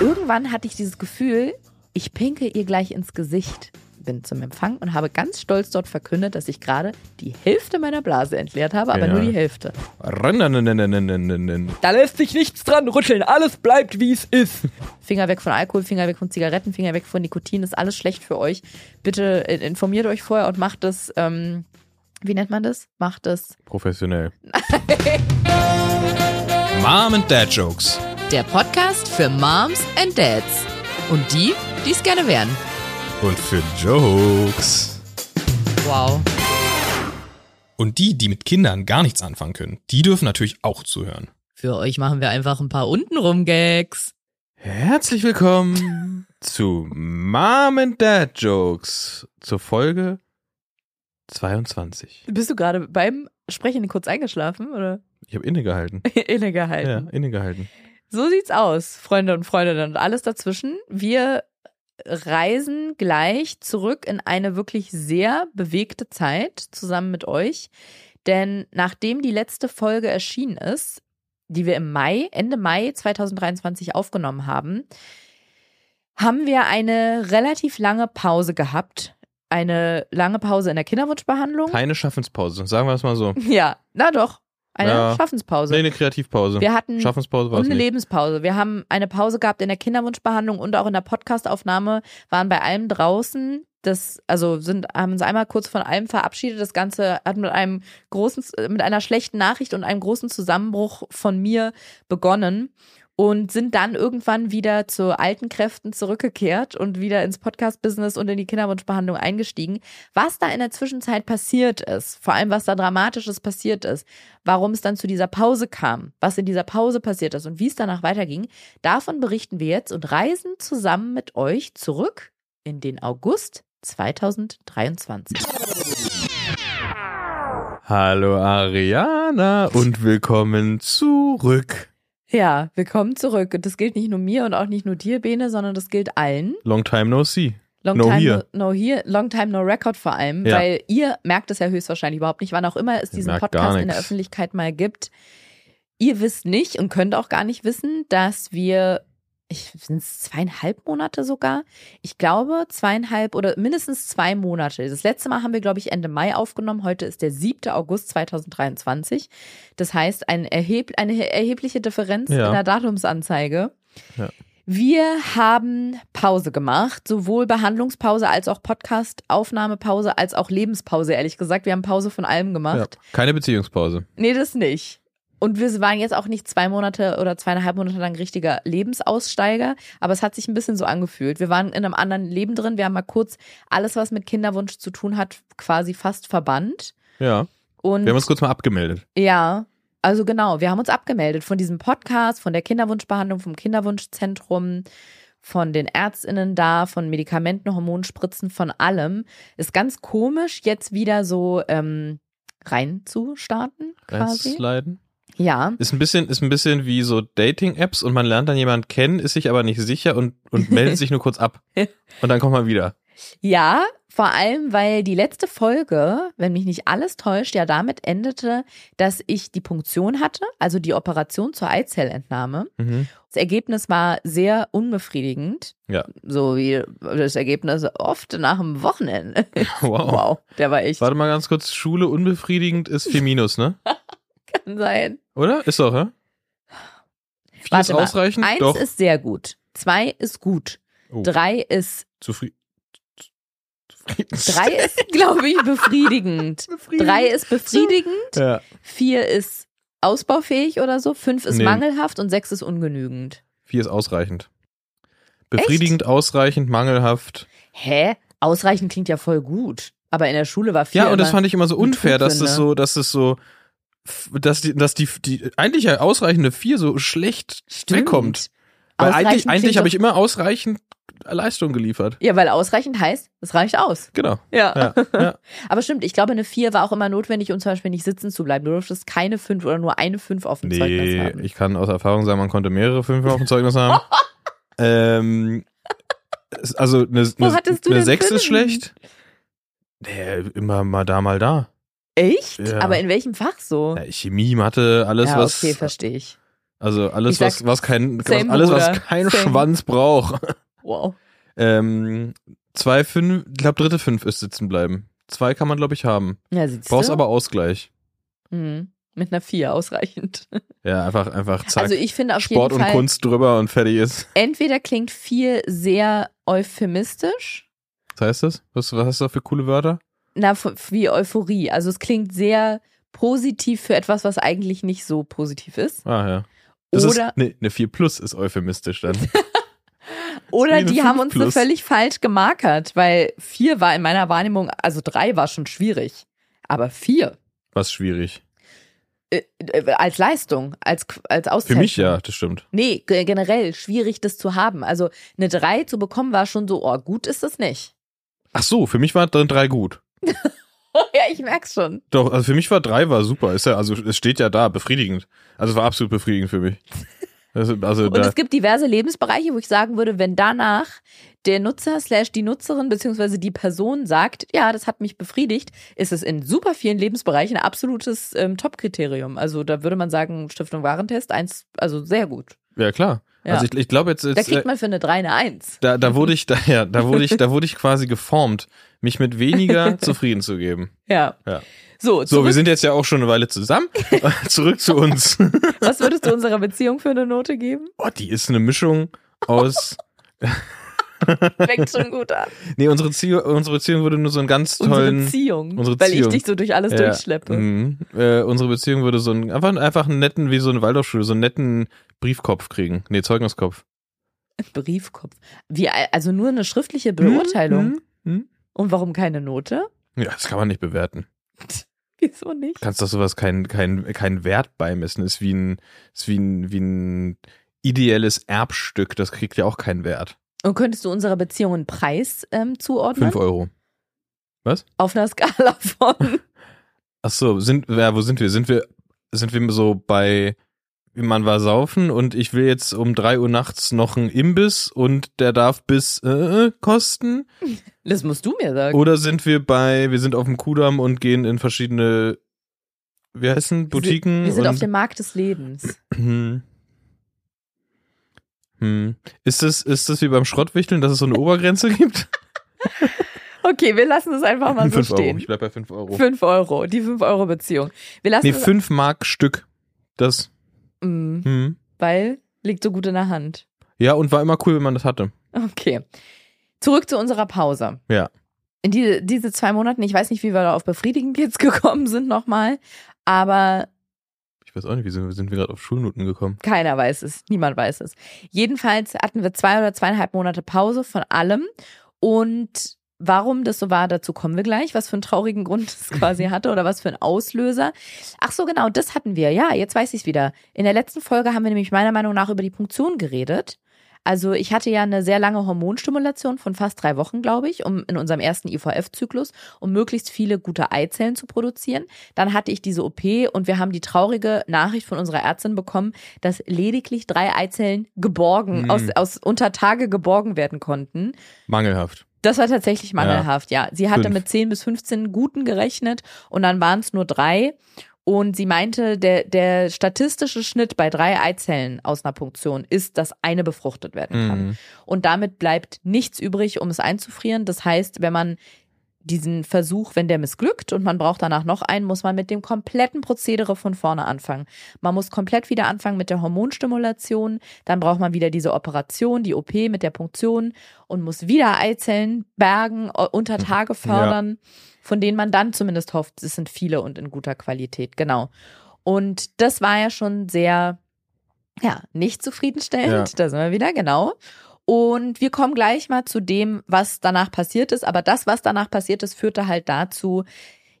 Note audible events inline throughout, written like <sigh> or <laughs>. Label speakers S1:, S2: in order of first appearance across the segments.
S1: irgendwann hatte ich dieses Gefühl, ich pinke ihr gleich ins Gesicht. Bin zum Empfang und habe ganz stolz dort verkündet, dass ich gerade die Hälfte meiner Blase entleert habe, aber
S2: Ja.
S1: nur die Hälfte. Da lässt sich nichts dran rütteln, alles bleibt wie es ist. Finger weg von Alkohol, Finger weg von Zigaretten, Finger weg von Nikotin, ist alles schlecht für euch. Bitte informiert euch vorher und macht es, ähm, wie nennt man das? Macht es.
S2: Professionell. <laughs> Mom and Dad Jokes.
S1: Der Podcast für Moms and Dads. Und die, die es gerne wären.
S2: Und für Jokes.
S1: Wow.
S2: Und die, die mit Kindern gar nichts anfangen können, die dürfen natürlich auch zuhören.
S1: Für euch machen wir einfach ein paar untenrum Gags.
S2: Herzlich willkommen zu Mom and Dad Jokes zur Folge 22.
S1: Bist du gerade beim Sprechen kurz eingeschlafen oder
S2: Ich habe innegehalten. <laughs>
S1: innegehalten?
S2: Ja, innegehalten.
S1: So sieht's aus, Freunde und Freundinnen und alles dazwischen. Wir reisen gleich zurück in eine wirklich sehr bewegte Zeit zusammen mit euch. Denn nachdem die letzte Folge erschienen ist, die wir im Mai, Ende Mai 2023 aufgenommen haben, haben wir eine relativ lange Pause gehabt. Eine lange Pause in der Kinderwunschbehandlung.
S2: Keine Schaffenspause, sagen wir es mal so. <laughs>
S1: Ja, na doch. Eine
S2: Ja.
S1: Schaffenspause.
S2: Nee, eine Kreativpause.
S1: Wir hatten
S2: Schaffenspause war
S1: und eine
S2: nicht.
S1: Lebenspause. Wir haben eine Pause gehabt in der Kinderwunschbehandlung und auch in der Podcastaufnahme, waren bei allem draußen. Das, also sind, haben uns einmal kurz von allem verabschiedet. Das Ganze hat mit einem großen, mit einer schlechten Nachricht und einem großen Zusammenbruch von mir begonnen und sind dann irgendwann wieder zu alten Kräften zurückgekehrt und wieder ins Podcast-Business und in die Kinderwunschbehandlung eingestiegen. Was da in der Zwischenzeit passiert ist, vor allem was da Dramatisches passiert ist, warum es dann zu dieser Pause kam, was in dieser Pause passiert ist und wie es danach weiterging, davon berichten wir jetzt und reisen zusammen mit euch zurück in den August 2023.
S2: Hallo Ariana und willkommen zurück.
S1: Ja, willkommen zurück. Und das gilt nicht nur mir und auch nicht nur dir, Bene, sondern das gilt allen.
S2: Long time no see.
S1: Long
S2: No
S1: time
S2: here.
S1: no, no here, long time no record vor allem,
S2: Ja.
S1: weil ihr merkt es ja höchstwahrscheinlich überhaupt nicht, wann auch immer es diesen Podcast in der. Öffentlichkeit mal gibt. Ihr wisst nicht und könnt auch gar nicht wissen, dass wir, ich sind es zweieinhalb Monate sogar. Ich glaube zweieinhalb oder mindestens zwei Monate. Das letzte Mal haben wir, glaube ich, Ende Mai aufgenommen. Heute ist der 7. August 2023. Das heißt, ein erheb eine erhebliche Differenz
S2: Ja.
S1: in der Datumsanzeige.
S2: Ja.
S1: Wir haben Pause gemacht, sowohl Behandlungspause als auch Podcast-Aufnahmepause als auch Lebenspause, ehrlich gesagt. Wir haben Pause von allem
S2: Ja.
S1: gemacht.
S2: Keine Beziehungspause.
S1: Nee, das nicht. Und wir waren jetzt auch nicht zwei Monate oder zweieinhalb Monate lang richtiger Lebensaussteiger, aber es hat sich ein bisschen so angefühlt. Wir waren in einem anderen Leben drin. Wir haben mal kurz alles, was mit Kinderwunsch zu tun hat, quasi fast verbannt.
S2: Ja.
S1: Und
S2: Wir haben uns kurz mal abgemeldet.
S1: ja, also genau, wir haben uns abgemeldet von diesem Podcast, von der Kinderwunschbehandlung, vom Kinderwunschzentrum, von den Ärztinnen da, von Medikamenten, Hormonspritzen, von allem. Ist ganz komisch, jetzt wieder so ähm, reinzustarten, quasi.
S2: Reinsliden.
S1: Ja.
S2: Ist ein bisschen, ist ein bisschen wie so Dating-Apps und man lernt dann jemanden kennen, ist sich aber nicht sicher und, und <laughs> meldet sich nur kurz ab. Und dann kommt man wieder.
S1: Ja, vor allem, weil die letzte Folge, wenn mich nicht alles täuscht, ja damit endete, dass ich die Punktion hatte, also die Operation zur Eizellentnahme.
S2: Mhm.
S1: Das Ergebnis war sehr unbefriedigend.
S2: Ja.
S1: So wie das Ergebnis oft nach dem Wochenende. <laughs>
S2: Wow.
S1: Wow, der war echt.
S2: Warte mal ganz kurz. Schule unbefriedigend ist 4 minus, ne? <laughs>
S1: Kann sein.
S2: Oder? Ist doch, ja? Vier
S1: Warte
S2: ist
S1: mal.
S2: ausreichend?
S1: Eins
S2: doch.
S1: ist sehr gut. Zwei ist gut.
S2: Oh.
S1: Drei ist,
S2: Zufrieden.
S1: drei <laughs> ist, glaube ich, befriedigend. Drei ist befriedigend.
S2: Ja.
S1: Vier ist ausbaufähig oder so. Fünf ist
S2: Nee.
S1: mangelhaft und sechs ist ungenügend.
S2: Vier ist ausreichend. Befriedigend, ausreichend, mangelhaft.
S1: Hä? Ausreichend klingt ja voll gut. Aber in der Schule war vier.
S2: Ja, und das fand ich immer so unfair, dass das so, dass das so, dass die, dass die, die eigentlich ausreichende vier so schlecht
S1: Stimmt.
S2: wegkommt. Weil
S1: Ausreichend
S2: eigentlich, eigentlich habe ich immer ausreichend Leistung geliefert.
S1: Ja, weil ausreichend heißt, es reicht aus.
S2: Genau.
S1: Ja.
S2: Ja, ja. <laughs>
S1: Aber stimmt, ich glaube, eine 4 war auch immer notwendig, um zum Beispiel nicht sitzen zu bleiben. Du durftest keine 5 oder nur eine 5 auf dem Zeugnis
S2: Nee,
S1: haben.
S2: ich kann aus Erfahrung sagen, man konnte mehrere Fünfe auf dem Zeugnis haben. <laughs> ähm, also eine,
S1: Wo
S2: eine,
S1: hattest du
S2: eine
S1: denn
S2: Sechs ist
S1: Fünfen?
S2: schlecht. Nee, immer mal da, mal da.
S1: Echt?
S2: Ja.
S1: Aber in welchem Fach so?
S2: Ja, Chemie, Mathe, alles
S1: ja,
S2: was.
S1: okay, verstehe ich.
S2: Also alles,
S1: sag,
S2: was, was kein, was, alles, was kein
S1: Same.
S2: Schwanz braucht.
S1: Wow.
S2: Ähm, zwei, fünf, ich glaube dritte fünf ist sitzen bleiben. Zwei kann man, glaube ich, haben.
S1: Ja, siehst
S2: Brauchst
S1: du?
S2: aber Ausgleich.
S1: Mhm. Mit einer 4 ausreichend. <laughs>
S2: Ja, einfach, einfach zack.
S1: Also ich finde auf
S2: Sport
S1: jeden
S2: und
S1: Fall,
S2: Kunst drüber und fertig ist.
S1: entweder klingt viel sehr euphemistisch,
S2: Was heißt das? Was, was hast du da für coole Wörter?
S1: Na, wie Euphorie. Also es klingt sehr positiv für etwas, was eigentlich nicht so positiv ist.
S2: Ah, ja. Das
S1: Oder,
S2: ist, nee, eine 4 plus ist euphemistisch dann. <laughs>
S1: oder die haben
S2: 5
S1: uns so völlig falsch gemarkert, weil 4 war in meiner Wahrnehmung, also 3 war schon schwierig. Aber 4
S2: Was schwierig.
S1: äh, äh, als Leistung, als, als
S2: Für
S1: Auszeichnung.
S2: mich ja, das stimmt.
S1: Nee, ge- generell schwierig, das zu haben. Also eine 3 zu bekommen war schon so, oh, gut ist das nicht.
S2: Ach so, für mich war drin drei gut. <laughs>
S1: ja, ich merk's schon.
S2: Doch, also für mich war drei war super. Ist ja, also es steht ja da, befriedigend. Also es war absolut befriedigend für mich. Also, also
S1: Und
S2: da,
S1: es gibt diverse Lebensbereiche, wo ich sagen würde, wenn danach der Nutzer slash die Nutzerin beziehungsweise die Person sagt, ja, das hat mich befriedigt, ist es in super vielen Lebensbereichen ein absolutes ähm, Top-Kriterium. Also da würde man sagen, Stiftung Warentest, eins, also sehr gut.
S2: ja klar.
S1: Ja.
S2: Also ich, ich glaube jetzt,
S1: Da
S2: jetzt
S1: kriegt
S2: äh,
S1: man für eine 3 eine 1.
S2: da, da wurde <laughs> ich, da, ja, da wurde ich, da wurde ich quasi geformt, mich mit weniger <laughs> zufrieden zu geben.
S1: Ja.
S2: Ja.
S1: So,
S2: So, wir sind jetzt ja auch schon eine Weile zusammen. <laughs> Zurück zu uns.
S1: was würdest du unserer Beziehung für eine Note geben?
S2: Oh, die ist eine Mischung aus. <laughs>
S1: Fängt schon gut an.
S2: Nee, unsere, Beziehung, unsere Beziehung würde nur so einen ganz
S1: Unsere
S2: tollen.
S1: Beziehung.
S2: unsere
S1: Weil ich
S2: Beziehung.
S1: dich so durch alles
S2: Ja,
S1: durchschleppe.
S2: mhm. äh, unsere Beziehung würde so einen, einfach, einfach einen netten, wie so eine Waldorfschule, so einen netten Briefkopf kriegen. Nee, Zeugniskopf.
S1: Briefkopf. Wie, also nur eine schriftliche Beurteilung.
S2: Mhm. Mhm.
S1: Und warum keine Note?
S2: Ja, das kann man nicht bewerten. <laughs>
S1: Wieso nicht?
S2: Du kannst doch sowas keinen kein, kein Wert beimessen. Ist wie ein, ist wie ein, wie ein ideelles Erbstück. Das kriegt ja auch keinen Wert.
S1: Und könntest du unserer Beziehung einen Preis ähm, zuordnen?
S2: Fünf Euro.
S1: Auf einer Skala von. <laughs> <laughs>
S2: Ach so, sind, ja, wo sind wir? Sind wir, sind wir so bei, wie man war saufen und ich will jetzt um drei Uhr nachts noch einen Imbiss und der darf bis äh, kosten?
S1: Das musst du mir sagen.
S2: Oder sind wir bei, wir sind auf dem Kudamm und gehen in verschiedene, wie heißen, Boutiquen?
S1: Wir sind auf dem Markt des Lebens.
S2: Hm. Hm. Ist das, ist das wie beim Schrottwichteln, dass es so eine Obergrenze gibt? <laughs>
S1: Okay, wir lassen es einfach mal so
S2: Fünf Euro.
S1: stehen.
S2: Ich bleib bei fünf Euro.
S1: Fünf Euro, die fünf Euro Beziehung. Wir lassen
S2: Nee,
S1: es,
S2: fünf Mark Stück. Das.
S1: Mm,
S2: Hm.
S1: weil liegt so gut in der Hand.
S2: Ja, und war immer cool, wenn man das hatte.
S1: Okay. Zurück zu unserer Pause.
S2: Ja.
S1: In die, diese zwei Monaten, ich weiß nicht, wie wir da auf befriedigend <laughs> jetzt gekommen sind nochmal, aber
S2: Ich weiß auch nicht, wie sind, sind wir gerade auf Schulnoten gekommen?
S1: keiner weiß es, niemand weiß es. Jedenfalls hatten wir zwei oder zweieinhalb Monate Pause von allem und warum das so war, dazu kommen wir gleich, was für einen traurigen Grund es <laughs> quasi hatte oder was für einen Auslöser. Ach so, genau, das hatten wir. Ja, jetzt weiß ich es wieder. In der letzten Folge haben wir nämlich meiner Meinung nach über die Punktion geredet. Also ich hatte ja eine sehr lange Hormonstimulation von fast drei Wochen, glaube ich, um in unserem ersten IVF-Zyklus, um möglichst viele gute Eizellen zu produzieren. Dann hatte ich diese OP und wir haben die traurige Nachricht von unserer Ärztin bekommen, dass lediglich drei Eizellen geborgen,
S2: Mhm.
S1: aus, aus unter Tage geborgen werden konnten.
S2: Mangelhaft.
S1: Das war tatsächlich mangelhaft, ja. Sie hatte
S2: Fünf.
S1: mit 10 bis 15 guten gerechnet und dann waren es nur drei. Und sie meinte, der, der statistische Schnitt bei drei Eizellen aus einer Punktion ist, dass eine befruchtet werden kann.
S2: Mhm.
S1: Und damit bleibt nichts übrig, um es einzufrieren. Das heißt, wenn man diesen Versuch, wenn der missglückt und man braucht danach noch einen, muss man mit dem kompletten Prozedere von vorne anfangen. Man muss komplett wieder anfangen mit der Hormonstimulation, dann braucht man wieder diese Operation, die OP mit der Punktion und muss wieder Eizellen bergen, äh, unter Tage fördern, von denen man dann zumindest hofft, es sind viele und in guter Qualität, genau. Und das war ja schon sehr, ja, nicht zufriedenstellend,
S2: Ja.
S1: da sind wir wieder, genau. Und wir kommen gleich mal zu dem, was danach passiert ist. Aber das, was danach passiert ist, führte halt dazu,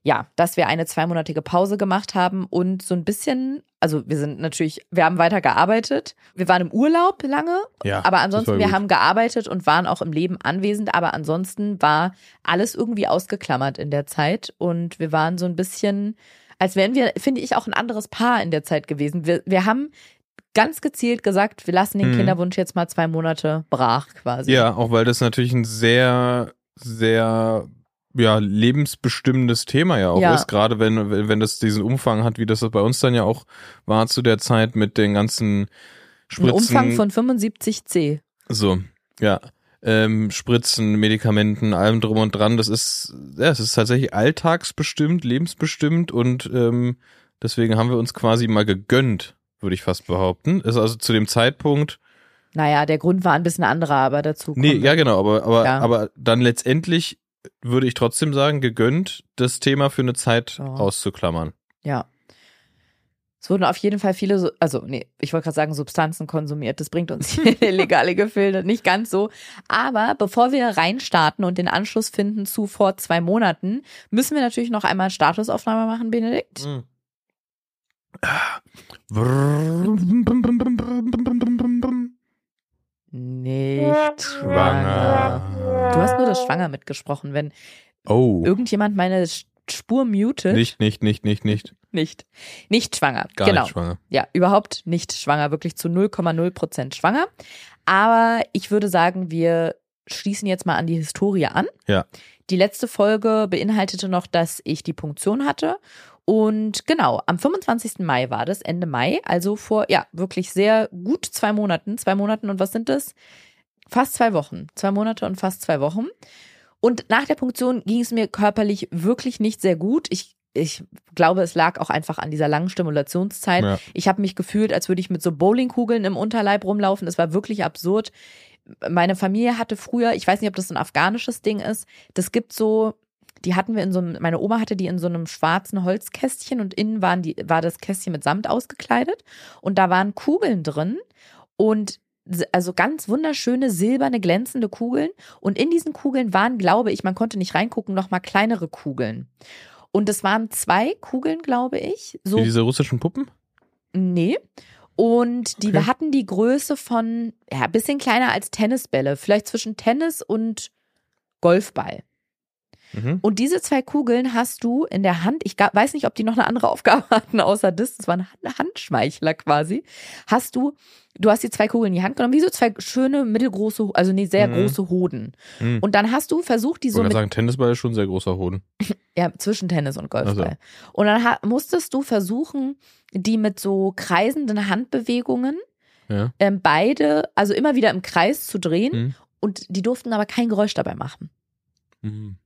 S1: ja, dass wir eine zweimonatige Pause gemacht haben und so ein bisschen, also wir sind natürlich, wir haben weiter gearbeitet. Wir waren im Urlaub lange,
S2: Ja,
S1: aber ansonsten, wir haben gearbeitet und waren auch im Leben anwesend. Aber ansonsten war alles irgendwie ausgeklammert in der Zeit und wir waren so ein bisschen, als wären wir, finde ich, auch ein anderes Paar in der Zeit gewesen. Wir, wir haben ganz gezielt gesagt, wir lassen den
S2: Mhm.
S1: Kinderwunsch jetzt mal zwei Monate brach quasi.
S2: Ja, auch weil das natürlich ein sehr, sehr ja lebensbestimmendes Thema ja auch
S1: Ja.
S2: ist, gerade wenn, wenn wenn das diesen Umfang hat, wie das bei uns dann ja auch war zu der Zeit mit den ganzen
S1: Ein
S2: Spritzen.
S1: Umfang von 75c.
S2: So, ja. Ähm, Spritzen, Medikamenten, allem drum und dran. Das ist, ja, es ist tatsächlich alltagsbestimmt, lebensbestimmt und ähm, deswegen haben wir uns quasi mal gegönnt, würde ich fast behaupten. Ist also zu dem Zeitpunkt,
S1: Naja, der Grund war ein bisschen anderer, aber dazu
S2: nee, ja genau, aber, aber,
S1: Ja.
S2: aber dann letztendlich würde ich trotzdem sagen, gegönnt, das Thema für eine Zeit
S1: Ja.
S2: auszuklammern.
S1: Ja. Es wurden auf jeden Fall viele, so- also nee, ich wollte gerade sagen, Substanzen konsumiert. Das bringt uns hier <laughs> illegale Gefilde. Nicht ganz so. Aber bevor wir reinstarten und den Anschluss finden zu vor zwei Monaten, müssen wir natürlich noch einmal Statusaufnahme machen, Benedikt.
S2: Mhm.
S1: Nicht schwanger. Du hast nur das Schwanger mitgesprochen. Wenn
S2: Oh.
S1: irgendjemand meine Spur mutet,
S2: Nicht, nicht, nicht, nicht, nicht.
S1: nicht. Nicht schwanger.
S2: Gar
S1: genau.
S2: nicht schwanger.
S1: Ja, überhaupt nicht schwanger, wirklich zu 0,0 Prozent schwanger. Aber ich würde sagen, wir schließen jetzt mal an die Historie an.
S2: Ja.
S1: Die letzte Folge beinhaltete noch, dass ich die Punktion hatte. Und genau, am 25. Mai war das, Ende Mai, also vor, ja, wirklich sehr gut zwei Monaten. Zwei Monaten und was sind das? Fast zwei Wochen. Zwei Monate und fast zwei Wochen. Und nach der Punktion ging es mir körperlich wirklich nicht sehr gut. Ich, ich glaube, es lag auch einfach an dieser langen Stimulationszeit.
S2: Ja.
S1: Ich habe mich gefühlt, als würde ich mit so Bowlingkugeln im Unterleib rumlaufen. Es war wirklich absurd. Meine Familie hatte früher, ich weiß nicht, ob das ein afghanisches Ding ist, das gibt so, die hatten wir in so einem, meine Oma hatte die in so einem schwarzen Holzkästchen und innen waren die, war das Kästchen mit Samt ausgekleidet und da waren Kugeln drin und also ganz wunderschöne silberne glänzende Kugeln und in diesen Kugeln waren, glaube ich, man konnte nicht reingucken, noch mal kleinere Kugeln. Und es waren zwei Kugeln, glaube ich, so
S2: Wie diese russischen Puppen?
S1: Nee. Und die
S2: Okay.
S1: hatten die Größe von, ja, ein bisschen kleiner als Tennisbälle, vielleicht zwischen Tennis und Golfball.
S2: Mhm.
S1: Und diese zwei Kugeln hast du in der Hand. Ich weiß nicht, ob die noch eine andere <laughs> Aufgabe hatten, außer das. Das war ein Hand- Handschmeichler quasi. Hast du, du hast die zwei Kugeln in die Hand genommen, wie so zwei schöne, mittelgroße, also nee, sehr
S2: Mhm.
S1: große Hoden.
S2: Mhm.
S1: Und dann hast du versucht, die
S2: Ich
S1: so mit
S2: sagen, Tennisball ist schon ein sehr großer Hoden. <laughs>
S1: ja, zwischen Tennis und Golfball.
S2: Ach
S1: Und dann musstest du versuchen, die mit so kreisenden Handbewegungen
S2: Ja.
S1: ähm, beide, also immer wieder im Kreis zu drehen.
S2: Mhm.
S1: Und die durften aber kein Geräusch dabei machen.
S2: Mhm.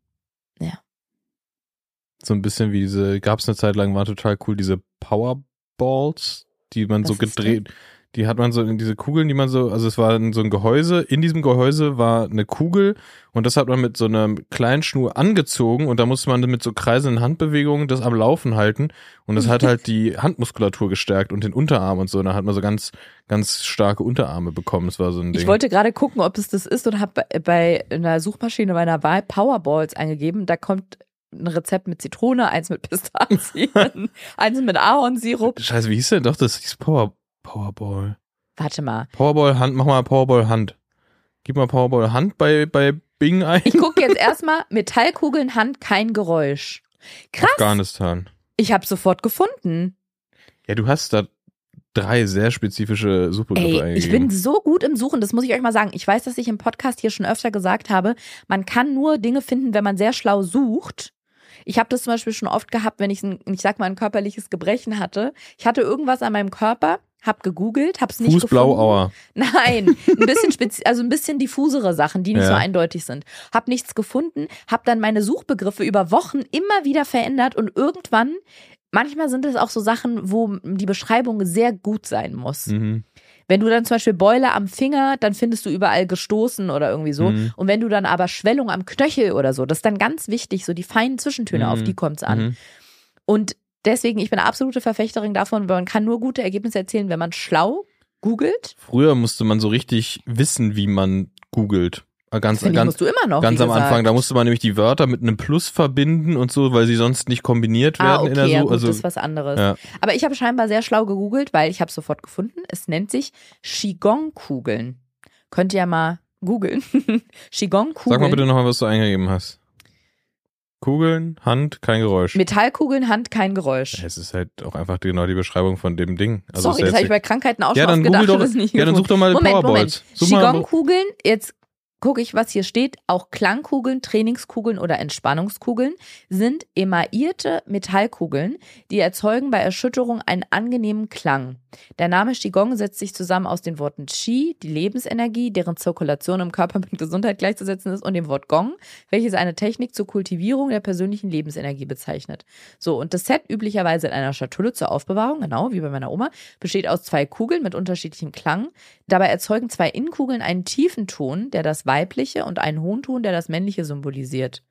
S2: So ein bisschen wie diese, gab es eine Zeit lang, waren total cool, diese Powerballs, die man so
S1: Was ist
S2: gedreht, die hat man so in diese Kugeln, die man so, also es war so ein Gehäuse, in diesem Gehäuse war eine Kugel und das hat man mit so einer kleinen Schnur angezogen und da musste man mit so kreisenden Handbewegungen das am Laufen halten und das hat halt <laughs> die Handmuskulatur gestärkt und den Unterarm und so, und da hat man so ganz, ganz starke Unterarme bekommen, das war so ein Ding.
S1: Ich wollte gerade gucken, ob es das ist und habe bei, bei einer Suchmaschine meiner Wahl Powerballs eingegeben. Da kommt ein Rezept mit Zitrone, eins mit Pistazien, <laughs> eins mit Ahornsirup.
S2: Scheiße, wie hieß denn doch das? Hieß Power, Powerball.
S1: Warte mal.
S2: Powerball Hand, mach mal Powerball Hand. Gib mal Powerball Hand bei, bei Bing ein.
S1: Ich gucke jetzt <laughs> erstmal Metallkugeln, Hand, kein Geräusch. Krass.
S2: Afghanistan.
S1: Ich habe sofort gefunden.
S2: Ja, du hast da drei sehr spezifische Suchbegriffe
S1: Ey, ich bin so gut im Suchen, das muss ich euch mal sagen. Ich weiß, dass ich im Podcast hier schon öfter gesagt habe, man kann nur Dinge finden, wenn man sehr schlau sucht. Ich habe das zum Beispiel schon oft gehabt, wenn ich, ein, ich sag mal, ein körperliches Gebrechen hatte. Ich hatte irgendwas an meinem Körper, hab gegoogelt, hab's nicht
S2: Fuß
S1: gefunden. Nein, ein bisschen <laughs> spezi also ein bisschen diffusere Sachen, die nicht
S2: Ja.
S1: so eindeutig sind. Hab nichts gefunden, hab dann meine Suchbegriffe über Wochen immer wieder verändert und irgendwann, manchmal sind es auch so Sachen, wo die Beschreibung sehr gut sein muss.
S2: Mhm.
S1: Wenn du dann zum Beispiel Beule am Finger, dann findest du überall gestoßen oder irgendwie so.
S2: Mhm.
S1: Und wenn du dann aber Schwellung am Knöchel oder so, das ist dann ganz wichtig, so die feinen Zwischentöne,
S2: Mhm.
S1: auf die kommt's an.
S2: Mhm.
S1: Und deswegen, ich bin eine absolute Verfechterin davon, weil man kann nur gute Ergebnisse erzielen, wenn man schlau googelt.
S2: Früher musste man so richtig wissen, wie man googelt. Äh, Ganz, ganz,
S1: musst du immer noch.
S2: ganz am. Anfang, da musste man nämlich die Wörter mit einem Plus verbinden und so, weil sie sonst nicht kombiniert werden
S1: Ah, okay,
S2: in der
S1: ja,
S2: Suche.
S1: gut,
S2: Also,
S1: das ist was anderes.
S2: ja.
S1: Aber ich habe scheinbar sehr schlau gegoogelt, weil ich habe sofort gefunden. Es nennt sich Qigong-Kugeln. Könnt ihr ja mal googeln. <laughs> Qigong-Kugeln.
S2: Sag mal bitte nochmal, was du eingegeben hast. Kugeln, Hand, kein Geräusch.
S1: Metallkugeln, Hand, kein Geräusch.
S2: es ist halt auch einfach genau die Beschreibung von dem Ding. Also
S1: Sorry, das habe ich bei Krankheiten auch
S2: Ja,
S1: schon
S2: dann
S1: gedacht
S2: doch- ja, dann such doch mal
S1: Moment,
S2: Powerballs.
S1: Moment. Qigong-Kugeln, jetzt gucke ich, was hier steht. Auch Klangkugeln, Trainingskugeln oder Entspannungskugeln sind emaillierte Metallkugeln, die erzeugen bei Erschütterung einen angenehmen Klang. Der Name Qigong setzt sich zusammen aus den Worten Qi, die Lebensenergie, deren Zirkulation im Körper mit Gesundheit gleichzusetzen ist, und dem Wort Gong, welches eine Technik zur Kultivierung der persönlichen Lebensenergie bezeichnet. So, und das Set üblicherweise in einer Schatulle zur Aufbewahrung, genau wie bei meiner Oma, besteht aus zwei Kugeln mit unterschiedlichem Klang. Dabei erzeugen zwei Innenkugeln einen tiefen Ton, der das weibliche und einen hohen Ton, der das männliche symbolisiert.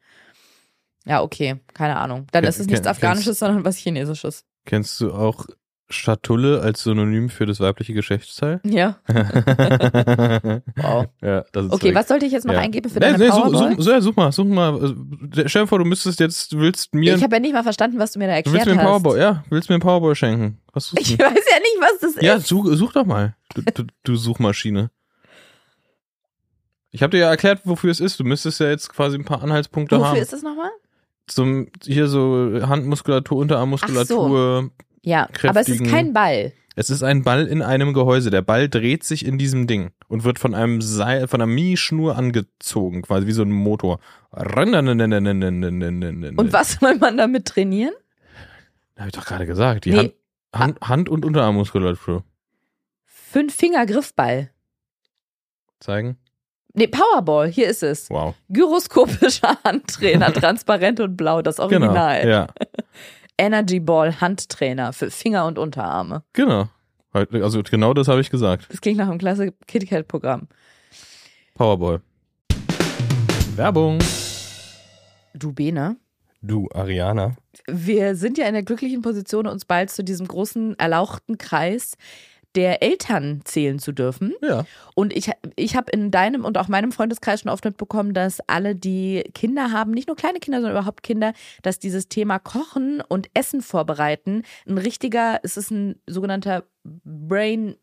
S1: Ja, okay, keine Ahnung. Dann ist es nichts
S2: ken-
S1: Afghanisches, sondern was Chinesisches.
S2: Kennst du auch Schatulle als Synonym für das weibliche Geschlechtsteil? <laughs>
S1: Ja. <laughs>
S2: wow. Ja, das ist
S1: Okay,
S2: direkt-
S1: was sollte ich jetzt noch
S2: ja.
S1: eingeben für
S2: Nee,
S1: deine
S2: nee, such,
S1: Powerball?
S2: such, such, such mal, such mal. Also, Stell dir vor, du müsstest jetzt, du willst mir,
S1: Ich habe ja nicht mal verstanden, was du mir da
S2: du
S1: erklärt
S2: willst mir einen
S1: hast.
S2: Powerball, ja, willst mir einen Powerball schenken.
S1: Ich
S2: du?
S1: weiß ja nicht, was das
S2: Ja,
S1: ist.
S2: such, such doch mal. Du, du, du Suchmaschine. Ich habe dir ja erklärt, wofür es ist. Du müsstest ja jetzt quasi ein paar Anhaltspunkte
S1: Wofür
S2: haben.
S1: ist das nochmal?
S2: Zum hier so Handmuskulatur, Unterarmmuskulatur.
S1: Ja, aber es ist
S2: Kräftigen-
S1: kein Ball.
S2: Es ist ein Ball in einem Gehäuse. Der Ball dreht sich in diesem Ding und wird von einem Seil, von einer Mini-Schnur angezogen, quasi wie so ein Motor. Und
S1: was soll man damit trainieren?
S2: Hab ich doch gerade gesagt. Die
S1: Nee.
S2: Hand, Hand, Hand- und Unterarmmuskulatur.
S1: Fünf Finger Griffball.
S2: Zeigen.
S1: Nee, Powerball, hier ist es.
S2: Wow.
S1: Gyroskopischer <laughs> Handtrainer, transparent und blau, das
S2: Genau.
S1: Original.
S2: Ja. <laughs>
S1: Energy Ball Handtrainer für Finger und Unterarme.
S2: Genau. Also genau das habe ich gesagt.
S1: Das klingt nach einem klasse KitKat-Programm.
S2: Powerball. Werbung.
S1: Du Bene,
S3: Du, Ariana.
S1: wir sind ja in der glücklichen Position, uns bald zu diesem großen erlauchten Kreis der Eltern zählen zu dürfen.
S2: Ja.
S1: Und ich, ich habe in deinem und auch meinem Freundeskreis schon oft mitbekommen, dass alle, die Kinder haben, nicht nur kleine Kinder, sondern überhaupt Kinder, dass dieses Thema Kochen und Essen vorbereiten ein richtiger, es ist ein sogenannter Brain.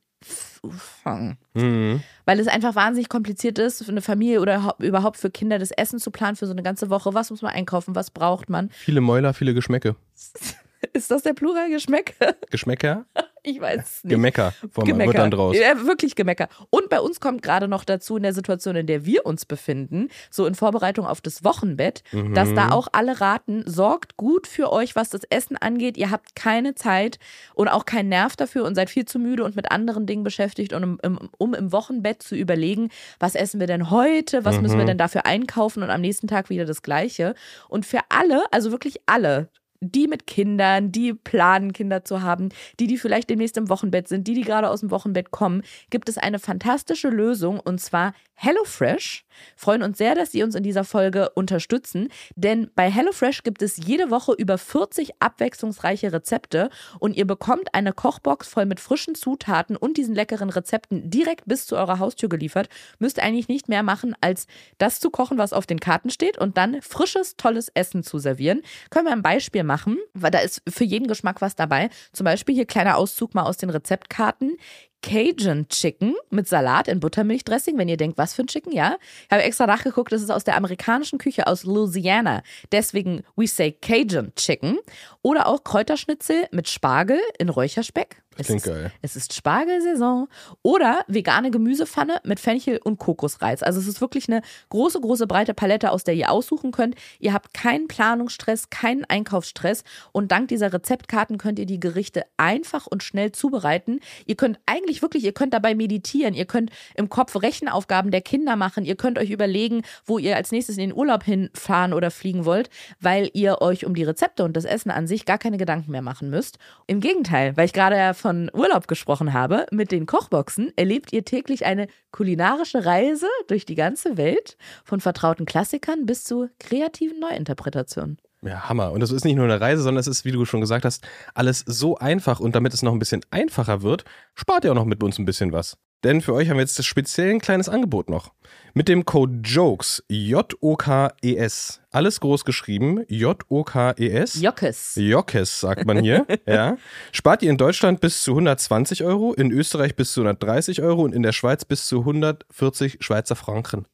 S2: Mhm.
S1: Weil es einfach wahnsinnig kompliziert ist, für eine Familie oder hau- überhaupt für Kinder das Essen zu planen für so eine ganze Woche. Was muss man einkaufen? Was braucht man?
S3: Viele Mäuler, viele Geschmäcke. <laughs>
S1: Ist das der Plural Geschmäck? <laughs>
S3: Geschmäcker?
S1: Ich weiß es nicht.
S3: Gemecker. Vor wird dann draus.
S1: Ja, wirklich Gemecker. Und bei uns kommt gerade noch dazu in der Situation, in der wir uns befinden, so in Vorbereitung auf das Wochenbett,
S3: Mhm.
S1: dass da auch alle raten, sorgt gut für euch, was das Essen angeht. Ihr habt keine Zeit und auch keinen Nerv dafür und seid viel zu müde und mit anderen Dingen beschäftigt, um, im- im, um im Wochenbett zu überlegen, was essen wir denn heute, was müssen wir
S3: Mhm.
S1: denn dafür einkaufen und am nächsten Tag wieder das Gleiche. Und für alle, also wirklich alle, die mit Kindern, die planen, Kinder zu haben, die, die vielleicht demnächst im Wochenbett sind, die, die gerade aus dem Wochenbett kommen, gibt es eine fantastische Lösung und zwar HelloFresh. Freuen uns sehr, dass Sie uns in dieser Folge unterstützen, denn bei HelloFresh gibt es jede Woche über 40 abwechslungsreiche Rezepte und ihr bekommt eine Kochbox voll mit frischen Zutaten und diesen leckeren Rezepten direkt bis zu eurer Haustür geliefert. Müsst eigentlich nicht mehr machen, als das zu kochen, was auf den Karten steht und dann frisches, tolles Essen zu servieren. Können wir ein Beispiel machen, weil da ist für jeden Geschmack was dabei. Zum Beispiel hier kleiner Auszug mal aus den Rezeptkarten. Cajun Chicken mit Salat in Buttermilchdressing, wenn ihr denkt, was für ein Chicken, ja? Ich habe extra nachgeguckt, das ist aus der amerikanischen Küche aus Louisiana. Deswegen we say Cajun Chicken. Oder auch Kräuterschnitzel mit Spargel in Räucherspeck. Es
S3: Klingt
S1: ist,
S3: geil.
S1: es ist Spargelsaison. Oder vegane Gemüsepfanne mit Fenchel und Kokosreiz. Also es ist wirklich eine große, große, breite Palette, aus der ihr aussuchen könnt. Ihr habt keinen Planungsstress, keinen Einkaufsstress. Und dank dieser Rezeptkarten könnt ihr die Gerichte einfach und schnell zubereiten. Ihr könnt eigentlich wirklich, ihr könnt dabei meditieren. Ihr könnt im Kopf Rechenaufgaben der Kinder machen. Ihr könnt euch überlegen, wo ihr als nächstes in den Urlaub hinfahren oder fliegen wollt, weil ihr euch um die Rezepte und das Essen an sich gar keine Gedanken mehr machen müsst. Im Gegenteil, weil ich gerade ja von Urlaub gesprochen habe, mit den Kochboxen erlebt ihr täglich eine kulinarische Reise durch die ganze Welt, von vertrauten Klassikern bis zu kreativen Neuinterpretationen.
S3: Ja, Hammer. Und das ist nicht nur eine Reise, sondern es ist, wie du schon gesagt hast, alles so einfach. Und damit es noch ein bisschen einfacher wird, spart ihr auch noch mit uns ein bisschen was. Denn für euch haben wir jetzt speziell ein kleines Angebot noch. Mit dem Code JOKES, J-O-K-E-S, alles groß geschrieben, J-O-K-E-S.
S1: Jockes.
S3: Jokes, sagt man hier. <laughs> ja. Spart ihr in Deutschland bis zu 120 Euro, in Österreich bis zu 130 Euro und in der Schweiz bis zu 140 Schweizer Franken.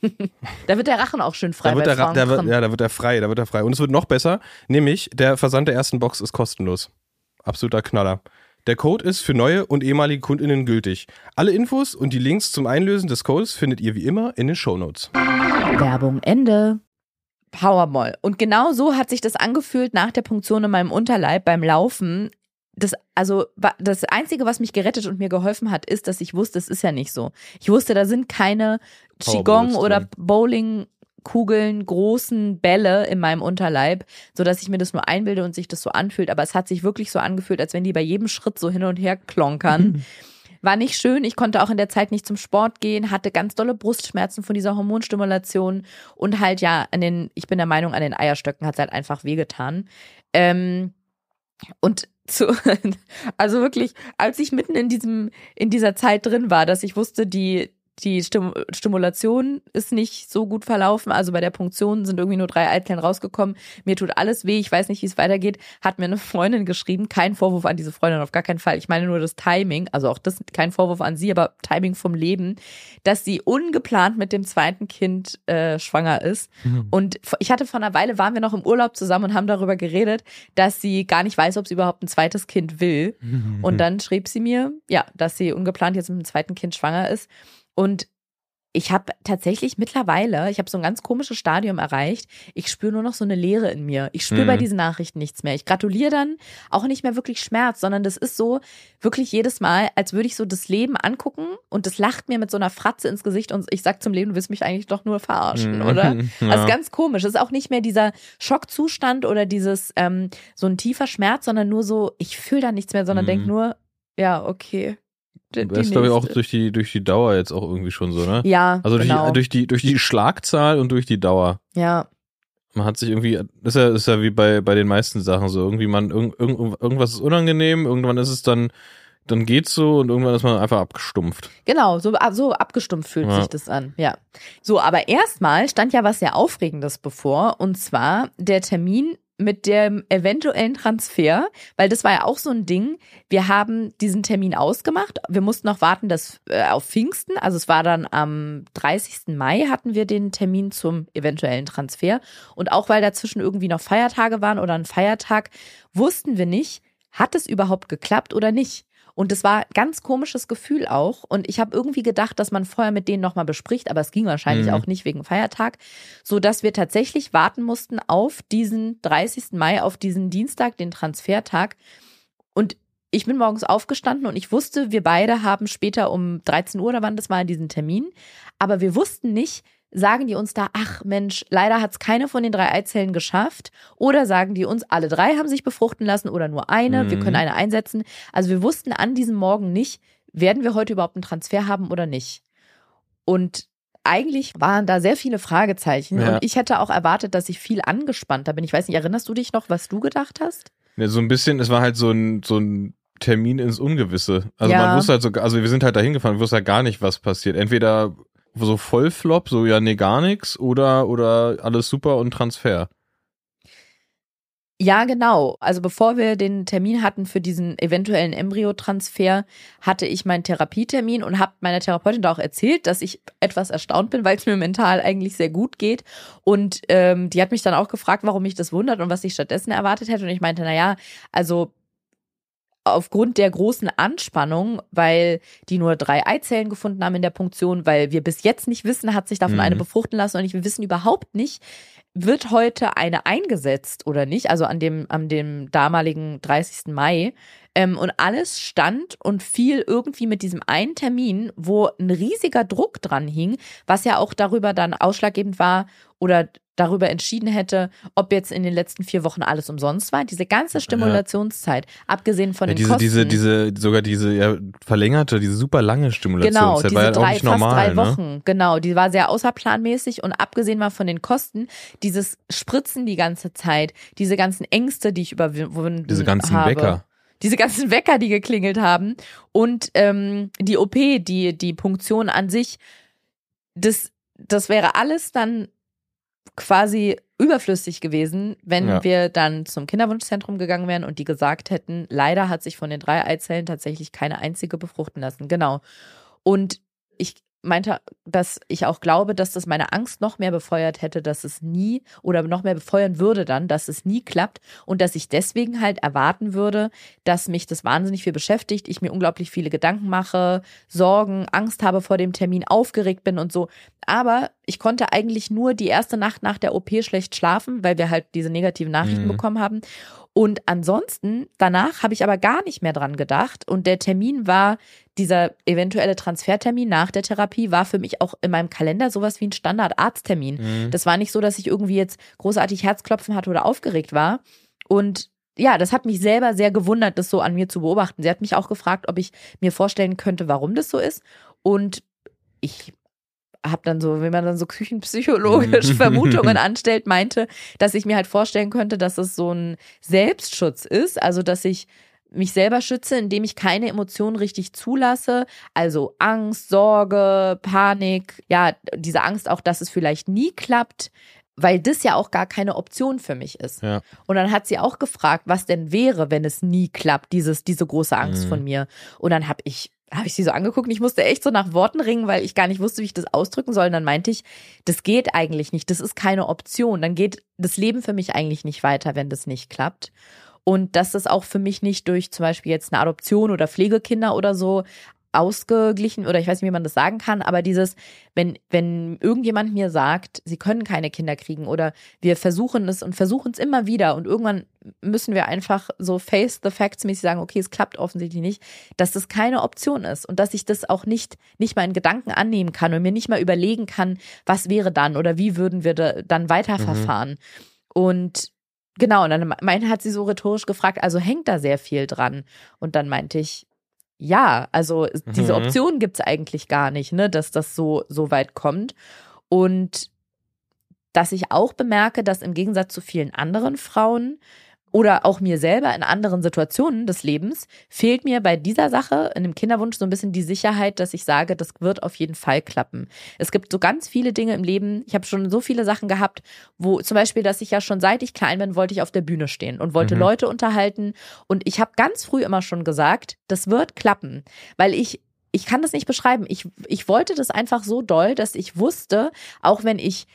S3: <laughs>
S1: Da wird der Rachen auch schön frei
S3: Da wird der, Ra- da wird, ja, da wird er frei, da wird er frei. Und es wird noch besser, nämlich der Versand der ersten Box ist kostenlos. Absoluter Knaller. Der Code ist für neue und ehemalige KundInnen gültig. Alle Infos und die Links zum Einlösen des Codes findet ihr wie immer in den Shownotes.
S1: Werbung Ende. Powerball. Und genau so hat sich das angefühlt nach der Punktion in meinem Unterleib beim Laufen. Das, also, das Einzige, was mich gerettet und mir geholfen hat, ist, dass ich wusste, es ist ja nicht so. Ich wusste, da sind keine Qigong oder
S2: drin.
S1: Bowlingkugeln, großen Bälle in meinem Unterleib, so dass ich mir das nur einbilde und sich das so anfühlt. Aber es hat sich wirklich so angefühlt, als wenn die bei jedem Schritt so hin und her klonkern. <laughs> War nicht schön. Ich konnte auch in der Zeit nicht zum Sport gehen, hatte ganz dolle Brustschmerzen von dieser Hormonstimulation und halt ja an den, ich bin der Meinung, an den Eierstöcken hat es halt einfach wehgetan. Ähm, und zu, <laughs> also wirklich, als ich mitten in diesem, in dieser Zeit drin war, dass ich wusste, die, die Stim Stimulation ist nicht so gut verlaufen. Also bei der Punktion sind irgendwie nur drei Eizellen rausgekommen. Mir tut alles weh. Ich weiß nicht, wie es weitergeht. Hat mir eine Freundin geschrieben. Kein Vorwurf an diese Freundin, auf gar keinen Fall. Ich meine nur das Timing. Also auch das, kein Vorwurf an sie, aber Timing vom Leben, dass sie ungeplant mit dem zweiten Kind äh, schwanger ist. Und ich hatte vor einer Weile, waren wir noch im Urlaub zusammen und haben darüber geredet, dass sie gar nicht weiß, ob sie überhaupt ein zweites Kind will. Und dann schrieb sie mir, ja, dass sie ungeplant jetzt mit dem zweiten Kind schwanger ist. Und ich habe tatsächlich mittlerweile, ich habe so ein ganz komisches Stadium erreicht. Ich spüre nur noch so eine Leere in mir. Ich spüre
S2: Mhm.
S1: bei diesen Nachrichten nichts mehr. Ich gratuliere dann auch nicht mehr wirklich Schmerz, sondern das ist so wirklich jedes Mal, als würde ich so das Leben angucken und das lacht mir mit so einer Fratze ins Gesicht und ich sag zum Leben, du willst mich eigentlich doch nur verarschen,
S2: Mhm.
S1: oder? <laughs>
S2: Ja.
S1: Also ganz komisch. Es ist auch nicht mehr dieser Schockzustand oder dieses ähm, so ein tiefer Schmerz, sondern nur so, ich fühle da nichts mehr, sondern
S2: Mhm.
S1: denk nur, ja, okay. Die,
S2: Das ist, glaube ich, auch durch die, durch die Dauer jetzt auch irgendwie schon so, ne?
S1: ja,
S2: Also durch,
S1: genau.
S2: die, durch, die, durch die Schlagzahl und durch die Dauer.
S1: ja,
S2: Man hat sich irgendwie, das ist ja, ist ja wie bei, bei den meisten Sachen so, irgendwie man, irgend, irgend, irgendwas ist unangenehm, irgendwann ist es dann, dann geht's so und irgendwann ist man einfach abgestumpft.
S1: genau. So, so abgestumpft fühlt
S2: Ja.
S1: sich das an. Ja. So, aber erstmal stand ja was sehr Aufregendes bevor und zwar der Termin mit dem eventuellen Transfer, weil das war ja auch so ein Ding. Wir haben diesen Termin ausgemacht. Wir mussten noch warten, dass äh, auf Pfingsten, also es war dann am 30. Mai hatten wir den Termin zum eventuellen Transfer und auch weil dazwischen irgendwie noch Feiertage waren oder ein Feiertag, wussten wir nicht, hat es überhaupt geklappt oder nicht. Und es war ein ganz komisches Gefühl auch. Und ich habe irgendwie gedacht, dass man vorher mit denen nochmal bespricht, aber es ging wahrscheinlich
S2: Mhm.
S1: auch nicht wegen Feiertag, so dass wir tatsächlich warten mussten auf diesen 30. Mai, auf diesen Dienstag, den Transfertag. Und ich bin morgens aufgestanden und ich wusste, wir beide haben später um 13 Uhr oder wann das war diesen Termin. Aber wir wussten nicht, sagen die uns da, ach Mensch, leider hat es keine von den drei Eizellen geschafft. Oder sagen die uns, alle drei haben sich befruchten lassen oder nur eine, wir
S2: Mhm.
S1: können eine einsetzen. Also wir wussten an diesem Morgen nicht, werden wir heute überhaupt einen Transfer haben oder nicht. Und eigentlich waren da sehr viele Fragezeichen
S2: Ja.
S1: und ich hätte auch erwartet, dass ich viel angespannter bin. Ich weiß nicht, erinnerst du dich noch, was du gedacht hast?
S2: Ja, so ein bisschen, es war halt so ein, so ein Termin ins Ungewisse. Also
S1: Ja.
S2: man wusste halt so, also wir sind halt dahin gefahren, wir wussten halt gar nicht, was passiert. Entweder so Vollflop, so ja, nee, gar nichts, oder, oder alles super und Transfer.
S1: Ja, genau. Also bevor wir den Termin hatten für diesen eventuellen Embryotransfer, hatte ich meinen Therapietermin und habe meiner Therapeutin da auch erzählt, dass ich etwas erstaunt bin, weil es mir mental eigentlich sehr gut geht. Und ähm, die hat mich dann auch gefragt, warum mich das wundert und was ich stattdessen erwartet hätte. Und ich meinte, na ja, also aufgrund der großen Anspannung, weil die nur drei Eizellen gefunden haben in der Punktion, weil wir bis jetzt nicht wissen, hat sich davon
S2: Mhm.
S1: eine befruchten lassen und wir wissen überhaupt nicht, wird heute eine eingesetzt oder nicht, also an dem, an dem damaligen 30. Mai. Ähm, und alles stand und fiel irgendwie mit diesem einen Termin, wo ein riesiger Druck dran hing, was ja auch darüber dann ausschlaggebend war oder darüber entschieden hätte, ob jetzt in den letzten vier Wochen alles umsonst war. Diese ganze Stimulationszeit, abgesehen von
S2: Ja,
S1: den
S2: diese,
S1: Kosten.
S2: diese, diese, sogar diese ja, verlängerte, diese super lange
S1: Genau,
S2: Stimulationszeit
S1: diese
S2: war ja auch
S1: drei,
S2: nicht
S1: fast
S2: normal,
S1: drei
S2: ne?
S1: Wochen. Genau, die war sehr außerplanmäßig und abgesehen mal von den Kosten, dieses Spritzen die ganze Zeit, diese ganzen Ängste, die ich überwunden
S2: Diese ganzen
S1: habe.
S2: Wecker.
S1: Diese ganzen Wecker, die geklingelt haben und ähm, die OP, die die Punktion an sich, das das wäre alles dann quasi überflüssig gewesen, wenn
S2: Ja.
S1: wir dann zum Kinderwunschzentrum gegangen wären und die gesagt hätten, leider hat sich von den drei Eizellen tatsächlich keine einzige befruchten lassen. Genau. Und ich meinte, dass ich auch glaube, dass das meine Angst noch mehr befeuert hätte, dass es nie oder noch mehr befeuern würde dann, dass es nie klappt und dass ich deswegen halt erwarten würde, dass mich das wahnsinnig viel beschäftigt, ich mir unglaublich viele Gedanken mache, Sorgen, Angst habe vor dem Termin, aufgeregt bin und so. Aber ich konnte eigentlich nur die erste Nacht nach der OP schlecht schlafen, weil wir halt diese negativen Nachrichten
S2: Mhm.
S1: bekommen haben. Und ansonsten, danach habe ich aber gar nicht mehr dran gedacht. Und der Termin war, dieser eventuelle Transfertermin nach der Therapie war für mich auch in meinem Kalender sowas wie ein Standardarzttermin.
S2: Mhm.
S1: Das war nicht so, dass ich irgendwie jetzt großartig Herzklopfen hatte oder aufgeregt war. Und ja, das hat mich selber sehr gewundert, das so an mir zu beobachten. Sie hat mich auch gefragt, ob ich mir vorstellen könnte, warum das so ist. Und ich habe dann so, wenn man dann so küchenpsychologisch
S2: Mhm.
S1: Vermutungen <laughs> anstellt, meinte, dass ich mir halt vorstellen könnte, dass es so ein Selbstschutz ist, also dass ich mich selber schütze, indem ich keine Emotionen richtig zulasse, also Angst, Sorge, Panik, ja, diese Angst auch, dass es vielleicht nie klappt, weil das ja auch gar keine Option für mich ist.
S2: Ja.
S1: Und dann hat sie auch gefragt, was denn wäre, wenn es nie klappt, dieses, diese große Angst
S2: Mhm.
S1: von mir. Und dann habe ich, habe ich sie so angeguckt und ich musste echt so nach Worten ringen, weil ich gar nicht wusste, wie ich das ausdrücken soll. Und dann meinte ich, das geht eigentlich nicht, das ist keine Option. Dann geht das Leben für mich eigentlich nicht weiter, wenn das nicht klappt. Und dass das auch für mich nicht durch zum Beispiel jetzt eine Adoption oder Pflegekinder oder so ausgeglichen oder ich weiß nicht, wie man das sagen kann, aber dieses, wenn, wenn irgendjemand mir sagt, sie können keine Kinder kriegen oder wir versuchen es und versuchen es immer wieder und irgendwann müssen wir einfach so face the facts mäßig sagen, okay, es klappt offensichtlich nicht, dass das keine Option ist und dass ich das auch nicht, nicht mal in Gedanken annehmen kann und mir nicht mal überlegen kann, was wäre dann oder wie würden wir da, dann weiterverfahren. Und genau, und dann meinte, hat sie so rhetorisch gefragt, also hängt da sehr viel dran. Und dann meinte ich, ja, also diese
S2: Mhm.
S1: Option gibt's eigentlich gar nicht, ne, dass das so, so weit kommt. Und dass ich auch bemerke, dass im Gegensatz zu vielen anderen Frauen oder auch mir selber in anderen Situationen des Lebens fehlt mir bei dieser Sache, in dem Kinderwunsch, so ein bisschen die Sicherheit, dass ich sage, das wird auf jeden Fall klappen. Es gibt so ganz viele Dinge im Leben. Ich habe schon so viele Sachen gehabt, wo zum Beispiel, dass ich ja schon seit ich klein bin, wollte ich auf der Bühne stehen und wollte
S2: Mhm.
S1: Leute unterhalten. Und ich habe ganz früh immer schon gesagt, das wird klappen, weil ich ich kann das nicht beschreiben. Ich, ich wollte das einfach so doll, dass ich wusste, auch wenn ich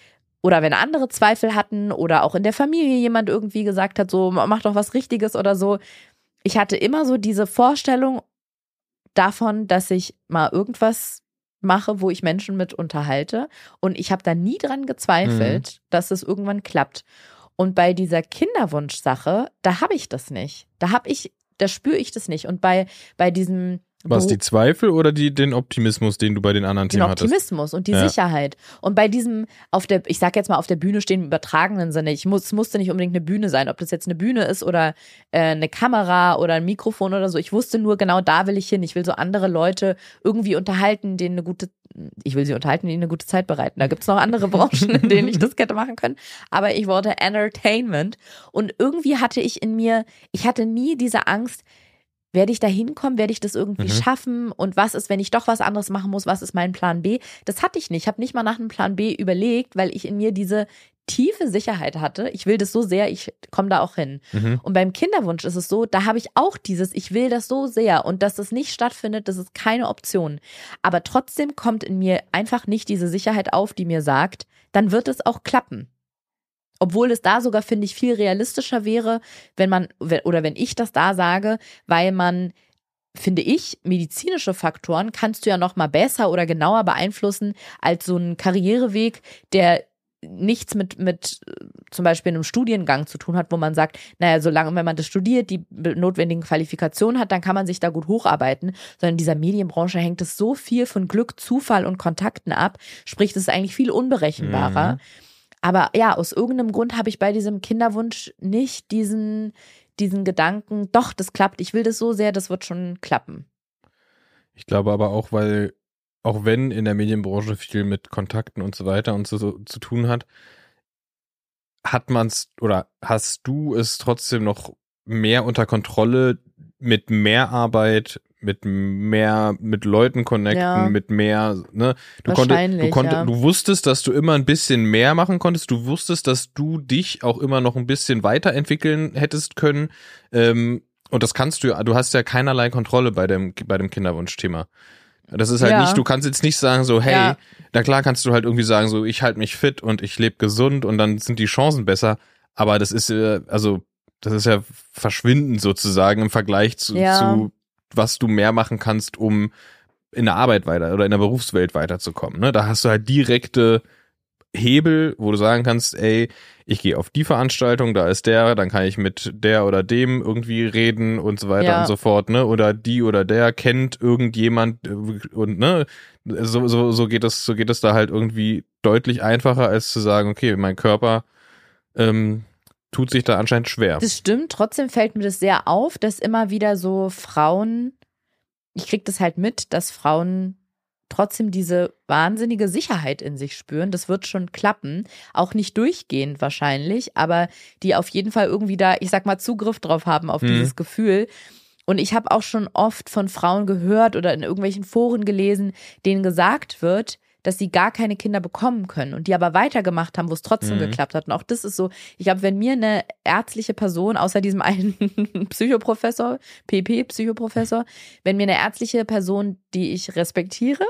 S1: oder wenn andere Zweifel hatten oder auch in der Familie jemand irgendwie gesagt hat, so mach doch was Richtiges oder so. Ich hatte immer so diese Vorstellung davon, dass ich mal irgendwas mache, wo ich Menschen mit unterhalte. Und ich habe da nie dran gezweifelt, dass es irgendwann klappt. Und bei dieser Kinderwunschsache, da habe ich das nicht. Da habe ich, da spüre ich das nicht. Und bei, bei diesem
S2: Was, die Zweifel oder die, den Optimismus, den du bei den anderen
S1: den
S2: Themen hattest?
S1: Optimismus und die
S2: Ja.
S1: Sicherheit. Und bei diesem auf der, ich sag jetzt mal auf der Bühne stehen im übertragenen Sinne, ich muss, es musste nicht unbedingt eine Bühne sein, ob das jetzt eine Bühne ist oder äh, eine Kamera oder ein Mikrofon oder so. Ich wusste nur genau, da will ich hin. Ich will so andere Leute irgendwie unterhalten, denen eine gute, ich will sie unterhalten, denen eine gute Zeit bereiten. Da gibt's noch andere Branchen, in denen ich das hätte machen können. Aber ich wollte Entertainment. Und irgendwie hatte ich in mir, ich hatte nie diese Angst, werde ich da hinkommen, werde ich das irgendwie
S2: Mhm.
S1: schaffen und was ist, wenn ich doch was anderes machen muss, was ist mein Plan B? Das hatte ich nicht. Ich habe nicht mal nach einem Plan B überlegt, weil ich in mir diese tiefe Sicherheit hatte. Ich will das so sehr, ich komme da auch hin.
S2: Mhm.
S1: Und beim Kinderwunsch ist es so, da habe ich auch dieses, ich will das so sehr und dass das nicht stattfindet, das ist keine Option. Aber trotzdem kommt in mir einfach nicht diese Sicherheit auf, die mir sagt, dann wird es auch klappen. Obwohl es da sogar, finde ich, viel realistischer wäre, wenn man, oder wenn ich das da sage, weil man, finde ich, medizinische Faktoren kannst du ja noch mal besser oder genauer beeinflussen als so ein Karriereweg, der nichts mit, mit äh, zum Beispiel einem Studiengang zu tun hat, wo man sagt, naja, solange, wenn man das studiert, die notwendigen Qualifikationen hat, dann kann man sich da gut hocharbeiten. Sondern in dieser Medienbranche hängt es so viel von Glück, Zufall und Kontakten ab, sprich, das ist eigentlich viel unberechenbarer.
S2: Mhm.
S1: Aber ja, aus irgendeinem Grund habe ich bei diesem Kinderwunsch nicht diesen, diesen Gedanken, doch, das klappt, ich will das so sehr, das wird schon klappen.
S2: Ich glaube aber auch, weil, auch wenn in der Medienbranche viel mit Kontakten und so weiter und so, so zu tun hat, hat man's oder hast du es trotzdem noch mehr unter Kontrolle mit mehr Arbeit, mit mehr, mit Leuten connecten,
S1: Ja.
S2: mit mehr, ne? Du konntest, du konntest,
S1: ja.
S2: du wusstest, dass du immer ein bisschen mehr machen konntest. Du wusstest, dass du dich auch immer noch ein bisschen weiterentwickeln hättest können. Ähm, und das kannst du ja, du hast ja keinerlei Kontrolle bei dem, bei dem Kinderwunschthema. Das ist halt
S1: Ja.
S2: nicht, du kannst jetzt nicht sagen so, hey,
S1: Ja.
S2: na klar kannst du halt irgendwie sagen so, ich halte mich fit und ich lebe gesund und dann sind die Chancen besser, aber das ist äh, also das ist ja verschwindend sozusagen im Vergleich zu,
S1: Ja.
S2: zu was du mehr machen kannst, um in der Arbeit weiter oder in der Berufswelt weiterzukommen. Ne? Da hast du halt direkte Hebel, wo du sagen kannst, ey, ich gehe auf die Veranstaltung, da ist der, dann kann ich mit der oder dem irgendwie reden und so weiter
S1: Ja.
S2: und so fort, ne? Oder die oder der kennt irgendjemand äh, und ne, so, so, so geht das, so geht es da halt irgendwie deutlich einfacher, als zu sagen, okay, mein Körper ähm, tut sich da anscheinend schwer.
S1: Das stimmt, trotzdem fällt mir das sehr auf, dass immer wieder so Frauen, ich krieg das halt mit, dass Frauen trotzdem diese wahnsinnige Sicherheit in sich spüren. Das wird schon klappen. Auch nicht durchgehend wahrscheinlich, aber die auf jeden Fall irgendwie da, ich sag mal, Zugriff drauf haben auf
S2: Mhm.
S1: dieses Gefühl. Und ich habe auch schon oft von Frauen gehört oder in irgendwelchen Foren gelesen, denen gesagt wird, dass sie gar keine Kinder bekommen können und die aber weitergemacht haben, wo es trotzdem
S2: Mhm.
S1: geklappt hat. Und auch das ist so, ich glaube, wenn mir eine ärztliche Person, außer diesem einen <laughs> Psychoprofessor, PP-Psychoprofessor, wenn mir eine ärztliche Person, die ich respektiere,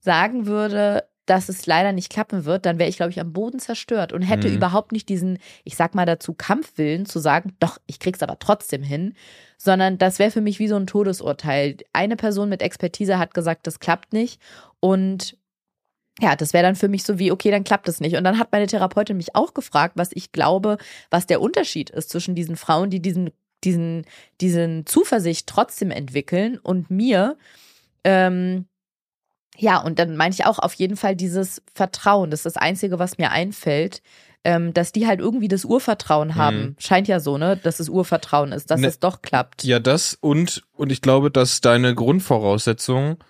S1: sagen würde, dass es leider nicht klappen wird, dann wäre ich, glaube ich, am Boden zerstört und hätte
S2: Mhm.
S1: überhaupt nicht diesen, ich sag mal dazu, Kampfwillen zu sagen, doch, ich krieg's aber trotzdem hin, sondern das wäre für mich wie so ein Todesurteil. Eine Person mit Expertise hat gesagt, das klappt nicht und ja, das wäre dann für mich so wie, okay, dann klappt es nicht. Und dann hat meine Therapeutin mich auch gefragt, was ich glaube, was der Unterschied ist zwischen diesen Frauen, die diesen, diesen, diesen Zuversicht trotzdem entwickeln und mir. Ähm, ja, und dann meine ich auch auf jeden Fall dieses Vertrauen. Das ist das Einzige, was mir einfällt, ähm, dass die halt irgendwie das Urvertrauen haben.
S2: Mhm.
S1: Scheint ja so, ne, dass es Urvertrauen ist, dass
S2: Ne-
S1: es doch klappt.
S2: Ja, das und, und ich glaube, dass deine Grundvoraussetzung, da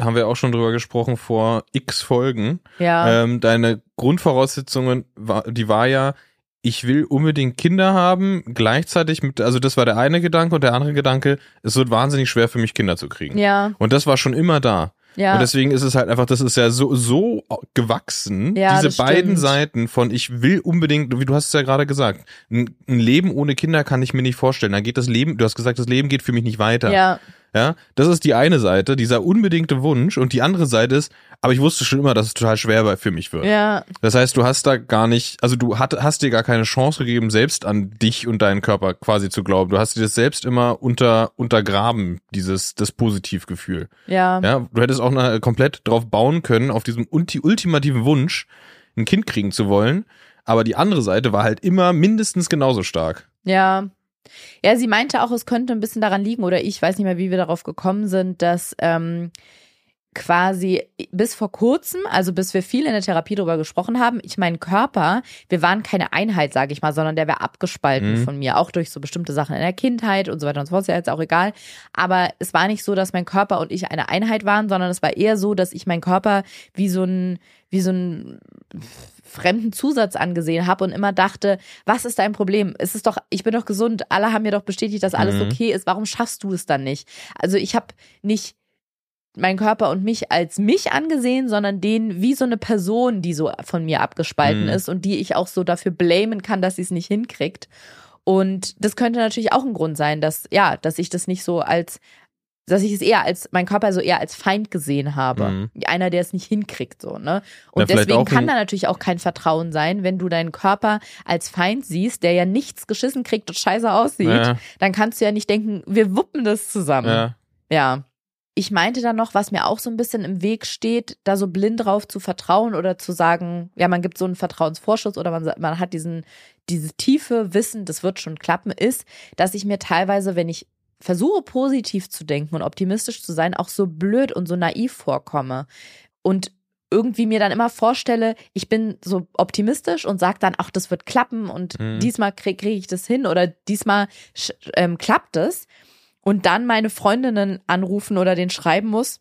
S2: haben wir auch schon drüber gesprochen vor x Folgen,
S1: Ja,
S2: ähm, deine Grundvoraussetzungen, war, die war ja, ich will unbedingt Kinder haben, gleichzeitig mit, also das war der eine Gedanke und der andere Gedanke, es wird wahnsinnig schwer für mich Kinder zu kriegen.
S1: ja,
S2: Und das war schon immer da.
S1: ja.
S2: Und deswegen ist es halt einfach, das ist ja so, so gewachsen,
S1: Ja,
S2: diese beiden
S1: stimmt.
S2: Seiten von ich will unbedingt, wie du hast es ja gerade gesagt, ein, ein Leben ohne Kinder kann ich mir nicht vorstellen. Da geht das Leben, du hast gesagt, das Leben geht für mich nicht weiter.
S1: ja,
S2: Ja, das ist die eine Seite, dieser unbedingte Wunsch und die andere Seite ist, aber ich wusste schon immer, dass es total schwer bei- für mich wird.
S1: ja,
S2: Das heißt, du hast da gar nicht, also du hat, hast dir gar keine Chance gegeben, selbst an dich und deinen Körper quasi zu glauben. Du hast dir das selbst immer unter, untergraben, dieses, das Positivgefühl.
S1: ja.
S2: Ja, du hättest auch eine, komplett drauf bauen können, auf diesem ulti ultimativen Wunsch, ein Kind kriegen zu wollen. Aber die andere Seite war halt immer mindestens genauso stark.
S1: Ja. Ja, sie meinte auch, es könnte ein bisschen daran liegen, oder ich weiß nicht mehr, wie wir darauf gekommen sind, dass ähm, quasi bis vor kurzem, also bis wir viel in der Therapie darüber gesprochen haben, ich meinen Körper, wir waren keine Einheit, sage ich mal, sondern der wäre abgespalten
S2: Mhm.
S1: von mir, auch durch so bestimmte Sachen in der Kindheit und so weiter und so fort, ist ja jetzt auch egal. Aber es war nicht so, dass mein Körper und ich eine Einheit waren, sondern es war eher so, dass ich meinen Körper wie so ein, wie so ein fremden Zusatz angesehen habe und immer dachte, was ist dein Problem? Es ist doch, ich bin doch gesund, alle haben mir doch bestätigt, dass alles
S2: Mhm.
S1: okay ist. Warum schaffst du es dann nicht? Also ich habe nicht meinen Körper und mich als mich angesehen, sondern den wie so eine Person, die so von mir abgespalten
S2: Mhm.
S1: ist und die ich auch so dafür blamen kann, dass sie es nicht hinkriegt. Und das könnte natürlich auch ein Grund sein, dass ja, dass ich das nicht so als dass ich es eher als mein Körper so eher als Feind gesehen habe,
S2: Mhm.
S1: einer, der es nicht hinkriegt so, ne?
S2: Ja,
S1: Und
S2: vielleicht
S1: deswegen kann da natürlich auch kein Vertrauen sein, wenn du deinen Körper als Feind siehst, der ja nichts geschissen kriegt und scheiße aussieht,
S2: Ja,
S1: dann kannst du ja nicht denken, wir wuppen das zusammen.
S2: ja.
S1: Ja. Ich meinte dann noch, was mir auch so ein bisschen im Weg steht, da so blind drauf zu vertrauen oder zu sagen, ja, man gibt so einen Vertrauensvorschuss oder man, man hat diesen, dieses tiefe Wissen, das wird schon klappen, ist, dass ich mir teilweise, wenn ich versuche positiv zu denken und optimistisch zu sein, auch so blöd und so naiv vorkomme. Und irgendwie mir dann immer vorstelle, ich bin so optimistisch und sage dann, ach, das wird klappen und
S2: Mhm.
S1: diesmal kriege krieg ich das hin oder diesmal ähm, klappt es und dann meine Freundinnen anrufen oder den schreiben muss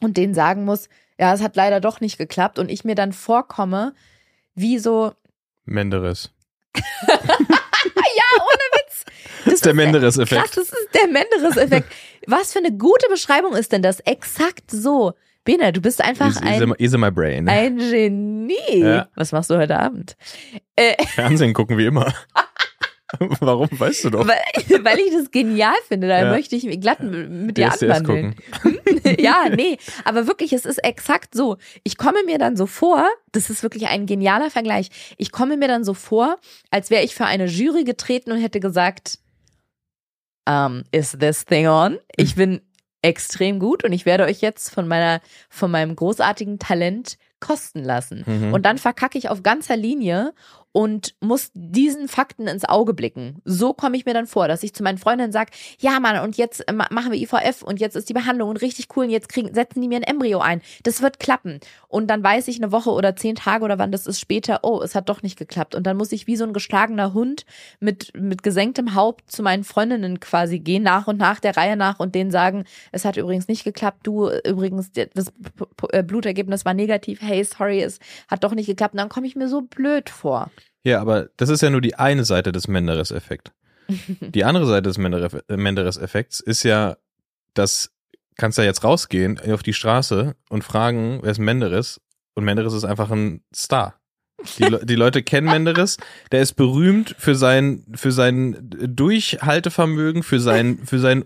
S1: und denen sagen muss, ja, es hat leider doch nicht geklappt und ich mir dann vorkomme, wie so,
S2: Menderes. <laughs> <laughs>
S1: das
S2: der
S1: ist
S2: Menderes-Effekt.
S1: Krass, das ist der Menderes-Effekt. Was für eine gute Beschreibung ist denn das? Exakt so. Bena, du bist einfach
S2: Easy,
S1: ein,
S2: easy my brain.
S1: ein Genie.
S2: Ja.
S1: Was machst du heute Abend? Äh,
S2: Fernsehen gucken wie immer. <laughs> <laughs> Warum weißt du doch?
S1: Weil, <laughs> weil ich das genial finde. Da
S2: Ja.
S1: möchte ich glatt mit dir anwandeln. <laughs> ja, nee, aber wirklich, es ist exakt so. Ich komme mir dann so vor, das ist wirklich ein genialer Vergleich. Ich komme mir dann so vor, als wäre ich für eine Jury getreten und hätte gesagt, um, is this thing on? Ich bin extrem gut und ich werde euch jetzt von meiner, von meinem großartigen Talent kosten lassen.
S2: Mhm.
S1: Und dann verkacke ich auf ganzer Linie und muss diesen Fakten ins Auge blicken. So komme ich mir dann vor, dass ich zu meinen Freundinnen sage, ja Mann, und jetzt äh, ma- machen wir IVF und jetzt ist die Behandlung und richtig cool und jetzt kriegen, setzen die mir ein Embryo ein. Das wird klappen. Und dann weiß ich eine Woche oder zehn Tage oder wann das ist später, oh, es hat doch nicht geklappt. Und dann muss ich wie so ein geschlagener Hund mit, mit gesenktem Haupt zu meinen Freundinnen quasi gehen, nach und nach der Reihe nach und denen sagen, es hat übrigens nicht geklappt, du übrigens, das Blutergebnis war negativ, hey, sorry, es hat doch nicht geklappt. Und dann komme ich mir so blöd vor.
S2: Ja, aber das ist ja nur die eine Seite des Menderes-Effekt. <laughs> Die andere Seite des Mendere- Menderes-Effekts ist ja, dass kannst ja jetzt rausgehen auf die Straße und fragen, wer ist Menderes? Und Menderes ist einfach ein Star. Die, Le die Leute kennen Menderes. Der ist berühmt für sein, für sein Durchhaltevermögen, für sein, für seinen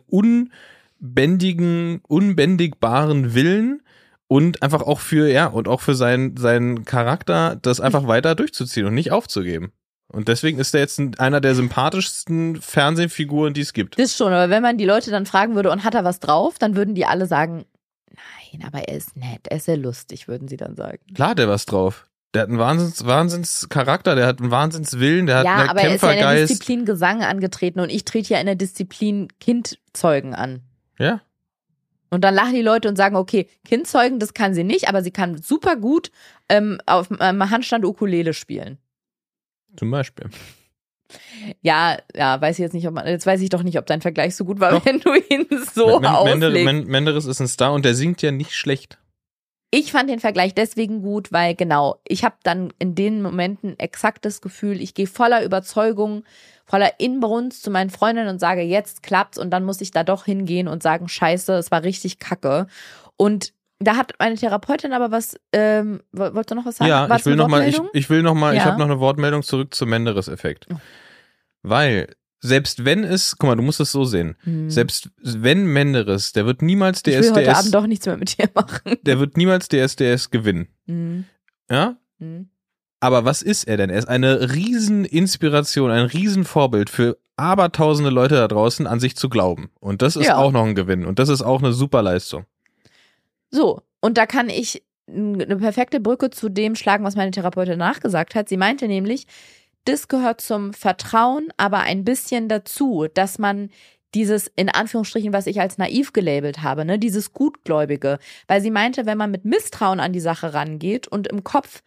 S2: unbändigen, unbändigbaren Willen und einfach auch für, ja, und auch für seinen, seinen Charakter, das einfach weiter durchzuziehen und nicht aufzugeben. Und deswegen ist er jetzt ein, einer der sympathischsten Fernsehfiguren, die es gibt.
S1: Das schon, aber wenn man die Leute dann fragen würde, und hat er was drauf, dann würden die alle sagen, nein, aber er ist nett, er ist sehr lustig, würden sie dann sagen.
S2: Klar, der was drauf. Der hat einen Wahnsinns, Wahnsinnscharakter, der hat einen Wahnsinnswillen, der hat
S1: ja,
S2: einen
S1: aber er ist ja in der
S2: Kämpfergeist.
S1: Disziplin Gesang angetreten und ich trete ja in der Disziplin Kindzeugen an.
S2: Ja,
S1: Und dann lachen die Leute und sagen, okay, Kindzeugen, das kann sie nicht, aber sie kann super gut ähm, auf ähm, Handstand Ukulele spielen.
S2: zum Beispiel.
S1: Ja, ja, weiß ich jetzt nicht, ob man, jetzt weiß ich doch nicht, ob dein Vergleich so gut war,
S2: Doch.
S1: wenn du ihn so auslegst.
S2: Men- Menderes ist ein Star und der singt ja nicht schlecht.
S1: Ich fand den Vergleich deswegen gut, weil genau, ich habe dann in den Momenten exakt das Gefühl, ich gehe voller Überzeugung, voller Inbrunst zu meinen Freundinnen und sage, jetzt klappt's und dann muss ich da doch hingehen und sagen, scheiße, es war richtig kacke. Und da hat meine Therapeutin aber was, ähm, woll- wolltest du noch was sagen?
S2: Ja,
S1: War's
S2: ich will
S1: eine
S2: noch mal, ich, ich will noch mal, ich
S1: Ja.
S2: habe noch eine Wortmeldung zurück zum Menderes-Effekt.
S1: Oh.
S2: Weil, selbst wenn es, guck mal, du musst es so sehen,
S1: Hm.
S2: selbst wenn Menderes, der wird niemals
S1: ich will heute Abend
S2: DSDS,
S1: doch nichts mehr mit dir machen.
S2: der wird niemals DSDS gewinnen.
S1: Hm.
S2: Ja?
S1: Hm.
S2: Aber was ist er denn? Er ist eine Rieseninspiration, ein Riesenvorbild für abertausende Leute da draußen an sich zu glauben. Und das ist
S1: Ja.
S2: auch noch ein Gewinn. Und das ist auch eine super Leistung.
S1: So, und da kann ich eine perfekte Brücke zu dem schlagen, was meine Therapeutin nachgesagt hat. Sie meinte nämlich, das gehört zum Vertrauen, aber ein bisschen dazu, dass man dieses, in Anführungsstrichen, was ich als naiv gelabelt habe, ne, dieses Gutgläubige. Weil sie meinte, wenn man mit Misstrauen an die Sache rangeht und im Kopf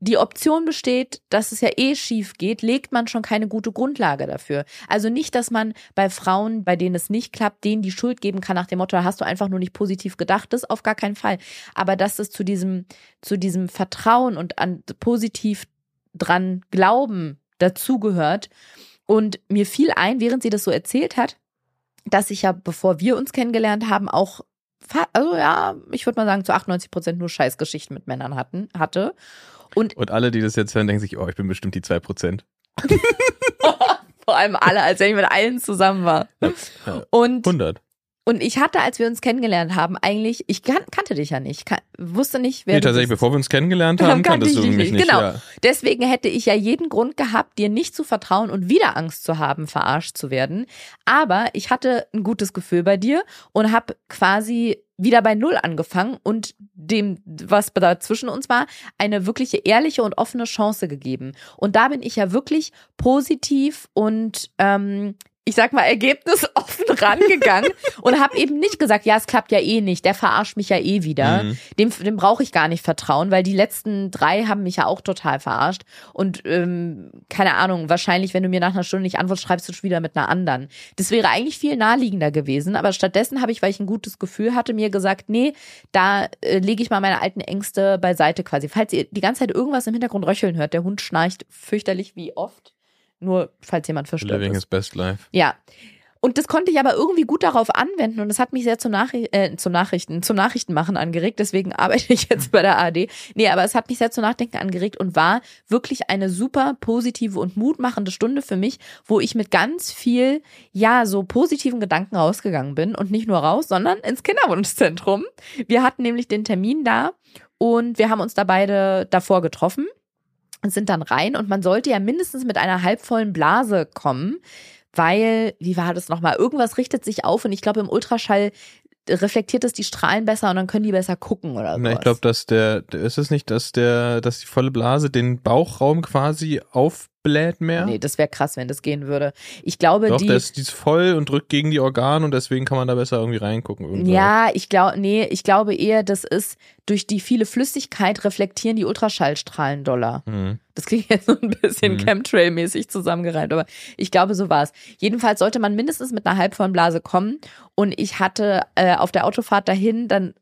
S1: die Option besteht, dass es ja eh schief geht, legt man schon keine gute Grundlage dafür. Also nicht, dass man bei Frauen, bei denen es nicht klappt, denen die Schuld geben kann nach dem Motto, hast du einfach nur nicht positiv gedacht, das auf gar keinen Fall. Aber dass es zu diesem, zu diesem Vertrauen und an positiv dran glauben dazugehört. Und mir fiel ein, während sie das so erzählt hat, dass ich ja, bevor wir uns kennengelernt haben, auch, also ja, ich würde mal sagen, zu 98 Prozent nur Scheißgeschichten mit Männern hatten, hatte. Und
S2: Und alle, die das jetzt hören, denken sich, oh, ich bin bestimmt die 2%. <laughs>
S1: vor allem alle, als wenn ich mit allen zusammen war. Und,
S2: 100.
S1: und ich hatte, als wir uns kennengelernt haben, eigentlich, ich kan kannte dich ja nicht, kan wusste nicht, wer
S2: Nee,
S1: du
S2: tatsächlich,
S1: bist.
S2: bevor wir uns kennengelernt haben, <laughs>
S1: kannte
S2: kanntest
S1: ich
S2: du mich
S1: nicht.
S2: nicht.
S1: Genau.
S2: Ja.
S1: Deswegen hätte ich ja jeden Grund gehabt, dir nicht zu vertrauen und wieder Angst zu haben, verarscht zu werden. Aber ich hatte ein gutes Gefühl bei dir und habe quasi wieder bei Null angefangen und dem, was da zwischen uns war, eine wirkliche ehrliche und offene Chance gegeben. Und da bin ich ja wirklich positiv und ähm, ich sag mal, ergebnisoffen <laughs> rangegangen und habe eben nicht gesagt, ja, es klappt ja eh nicht, der verarscht mich ja eh wieder.
S2: Mhm.
S1: Dem, dem brauche ich gar nicht vertrauen, weil die letzten drei haben mich ja auch total verarscht. Und ähm, keine Ahnung, wahrscheinlich, wenn du mir nach einer Stunde nicht antwortest, schreibst du schon wieder mit einer anderen. Das wäre eigentlich viel naheliegender gewesen, aber stattdessen habe ich, weil ich ein gutes Gefühl hatte, mir gesagt, nee, da äh, lege ich mal meine alten Ängste beiseite quasi. Falls ihr die ganze Zeit irgendwas im Hintergrund röcheln hört, der Hund schnarcht fürchterlich wie oft. Nur falls jemand verstört
S2: Living
S1: ist.
S2: his best life.
S1: Ja. Und das konnte ich aber irgendwie gut darauf anwenden und das hat mich sehr zum, Nachri äh, zum Nachrichten, zum Nachrichtenmachen angeregt. Deswegen <laughs> arbeite ich jetzt bei der ARD. Nee, aber es hat mich sehr zum Nachdenken angeregt und war wirklich eine super positive und mutmachende Stunde für mich, wo ich mit ganz viel, ja, so positiven Gedanken rausgegangen bin und nicht nur raus, sondern ins Kinderwunschzentrum. Wir hatten nämlich den Termin da und wir haben uns da beide davor getroffen sind dann rein und man sollte ja mindestens mit einer halbvollen Blase kommen weil, wie war das nochmal? Irgendwas richtet sich auf und ich glaube, im Ultraschall reflektiert es die Strahlen besser und dann können die besser gucken oder so.
S2: Na, ich glaube, dass der, ist es nicht, dass der, dass die volle Blase den Bauchraum quasi aufbläht mehr?
S1: Nee, das wäre krass, wenn das gehen würde. Ich glaube,
S2: Doch,
S1: die.
S2: ist, die ist voll und drückt gegen die Organe und deswegen kann man da besser irgendwie reingucken. Irgendwo.
S1: Ja, ich glaube, nee, ich glaube eher, das ist durch die viele Flüssigkeit reflektieren die Ultraschallstrahlen doller.
S2: Mhm.
S1: Das klingt jetzt so ein bisschen
S2: Mhm.
S1: Chemtrail-mäßig zusammengereimt, aber ich glaube, so war es. Jedenfalls sollte man mindestens mit einer halbvollen Blase kommen. Und ich hatte äh, auf der Autofahrt dahin dann,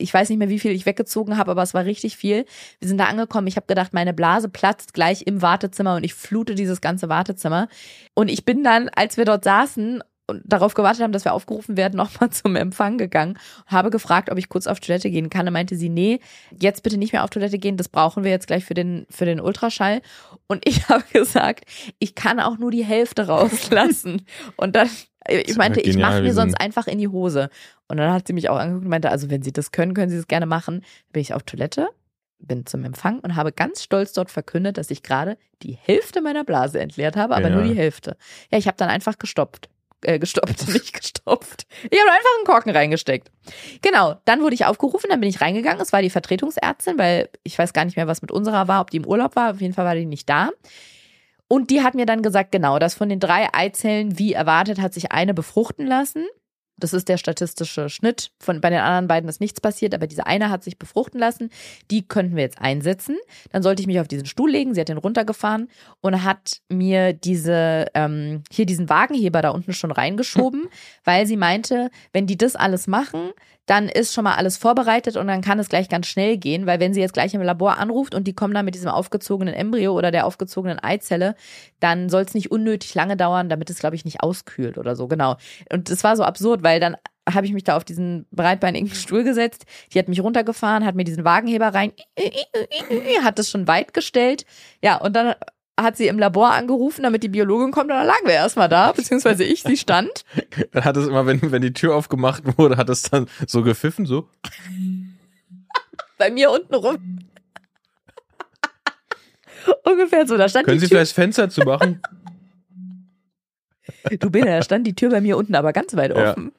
S1: ich weiß nicht mehr, wie viel ich weggezogen habe, aber es war richtig viel. Wir sind da angekommen. Ich habe gedacht, meine Blase platzt gleich im Wartezimmer und ich flute dieses ganze Wartezimmer. Und ich bin dann, als wir dort saßen, und darauf gewartet haben, dass wir aufgerufen werden, <laughs> nochmal zum Empfang gegangen und habe gefragt, ob ich kurz auf Toilette gehen kann. Da meinte sie, nee, jetzt bitte nicht mehr auf Toilette gehen, das brauchen wir jetzt gleich für den, für den Ultraschall. Und ich <laughs> habe gesagt, ich kann auch nur die Hälfte rauslassen. und dann, ich meinte, ich mache mir sonst einfach in die Hose. Und dann hat sie mich auch angeguckt und meinte, also wenn Sie das können, können Sie das gerne machen. Dann bin ich auf Toilette, bin zum Empfang und habe ganz stolz dort verkündet, dass ich gerade die Hälfte meiner Blase entleert habe, aber
S2: Genial.
S1: nur die Hälfte. Ja, ich habe dann einfach gestoppt. Äh, gestoppt, <laughs> nicht gestopft. Ich habe einfach einen Korken reingesteckt. Genau, dann wurde ich aufgerufen, dann bin ich reingegangen. Es war die Vertretungsärztin, weil ich weiß gar nicht mehr, was mit unserer war, ob die im Urlaub war. Auf jeden Fall war die nicht da. Und die hat mir dann gesagt, genau, dass von den drei Eizellen, wie erwartet, hat sich eine befruchten lassen. Das ist der statistische Schnitt. Von, bei den anderen beiden ist nichts passiert, aber diese eine hat sich befruchten lassen. Die könnten wir jetzt einsetzen. Dann sollte ich mich auf diesen Stuhl legen. Sie hat den runtergefahren und hat mir diese, ähm, hier diesen Wagenheber da unten schon reingeschoben, <laughs> weil sie meinte, wenn die das alles machen, dann ist schon mal alles vorbereitet und dann kann es gleich ganz schnell gehen, weil wenn sie jetzt gleich im Labor anruft und die kommen dann mit diesem aufgezogenen Embryo oder der aufgezogenen Eizelle, dann soll es nicht unnötig lange dauern, damit es, glaube ich, nicht auskühlt oder so, genau. Und das war so absurd, weil dann habe ich mich da auf diesen breitbeinigen Stuhl gesetzt, die hat mich runtergefahren, hat mir diesen Wagenheber rein, hat es schon weit gestellt, ja, und dann hat sie im Labor angerufen, damit die Biologin kommt und dann lagen wir erstmal da, <laughs> beziehungsweise ich, sie stand. <laughs>
S2: Dann hat es immer, wenn, wenn die Tür aufgemacht wurde, hat es dann so gepfiffen, so.
S1: bei mir unten rum. <laughs> Ungefähr so, da stand
S2: Können
S1: die
S2: Sie
S1: Tür.
S2: vielleicht das Fenster zu machen?
S1: Du Bene, da stand die Tür bei mir unten aber ganz weit
S2: Ja.
S1: offen.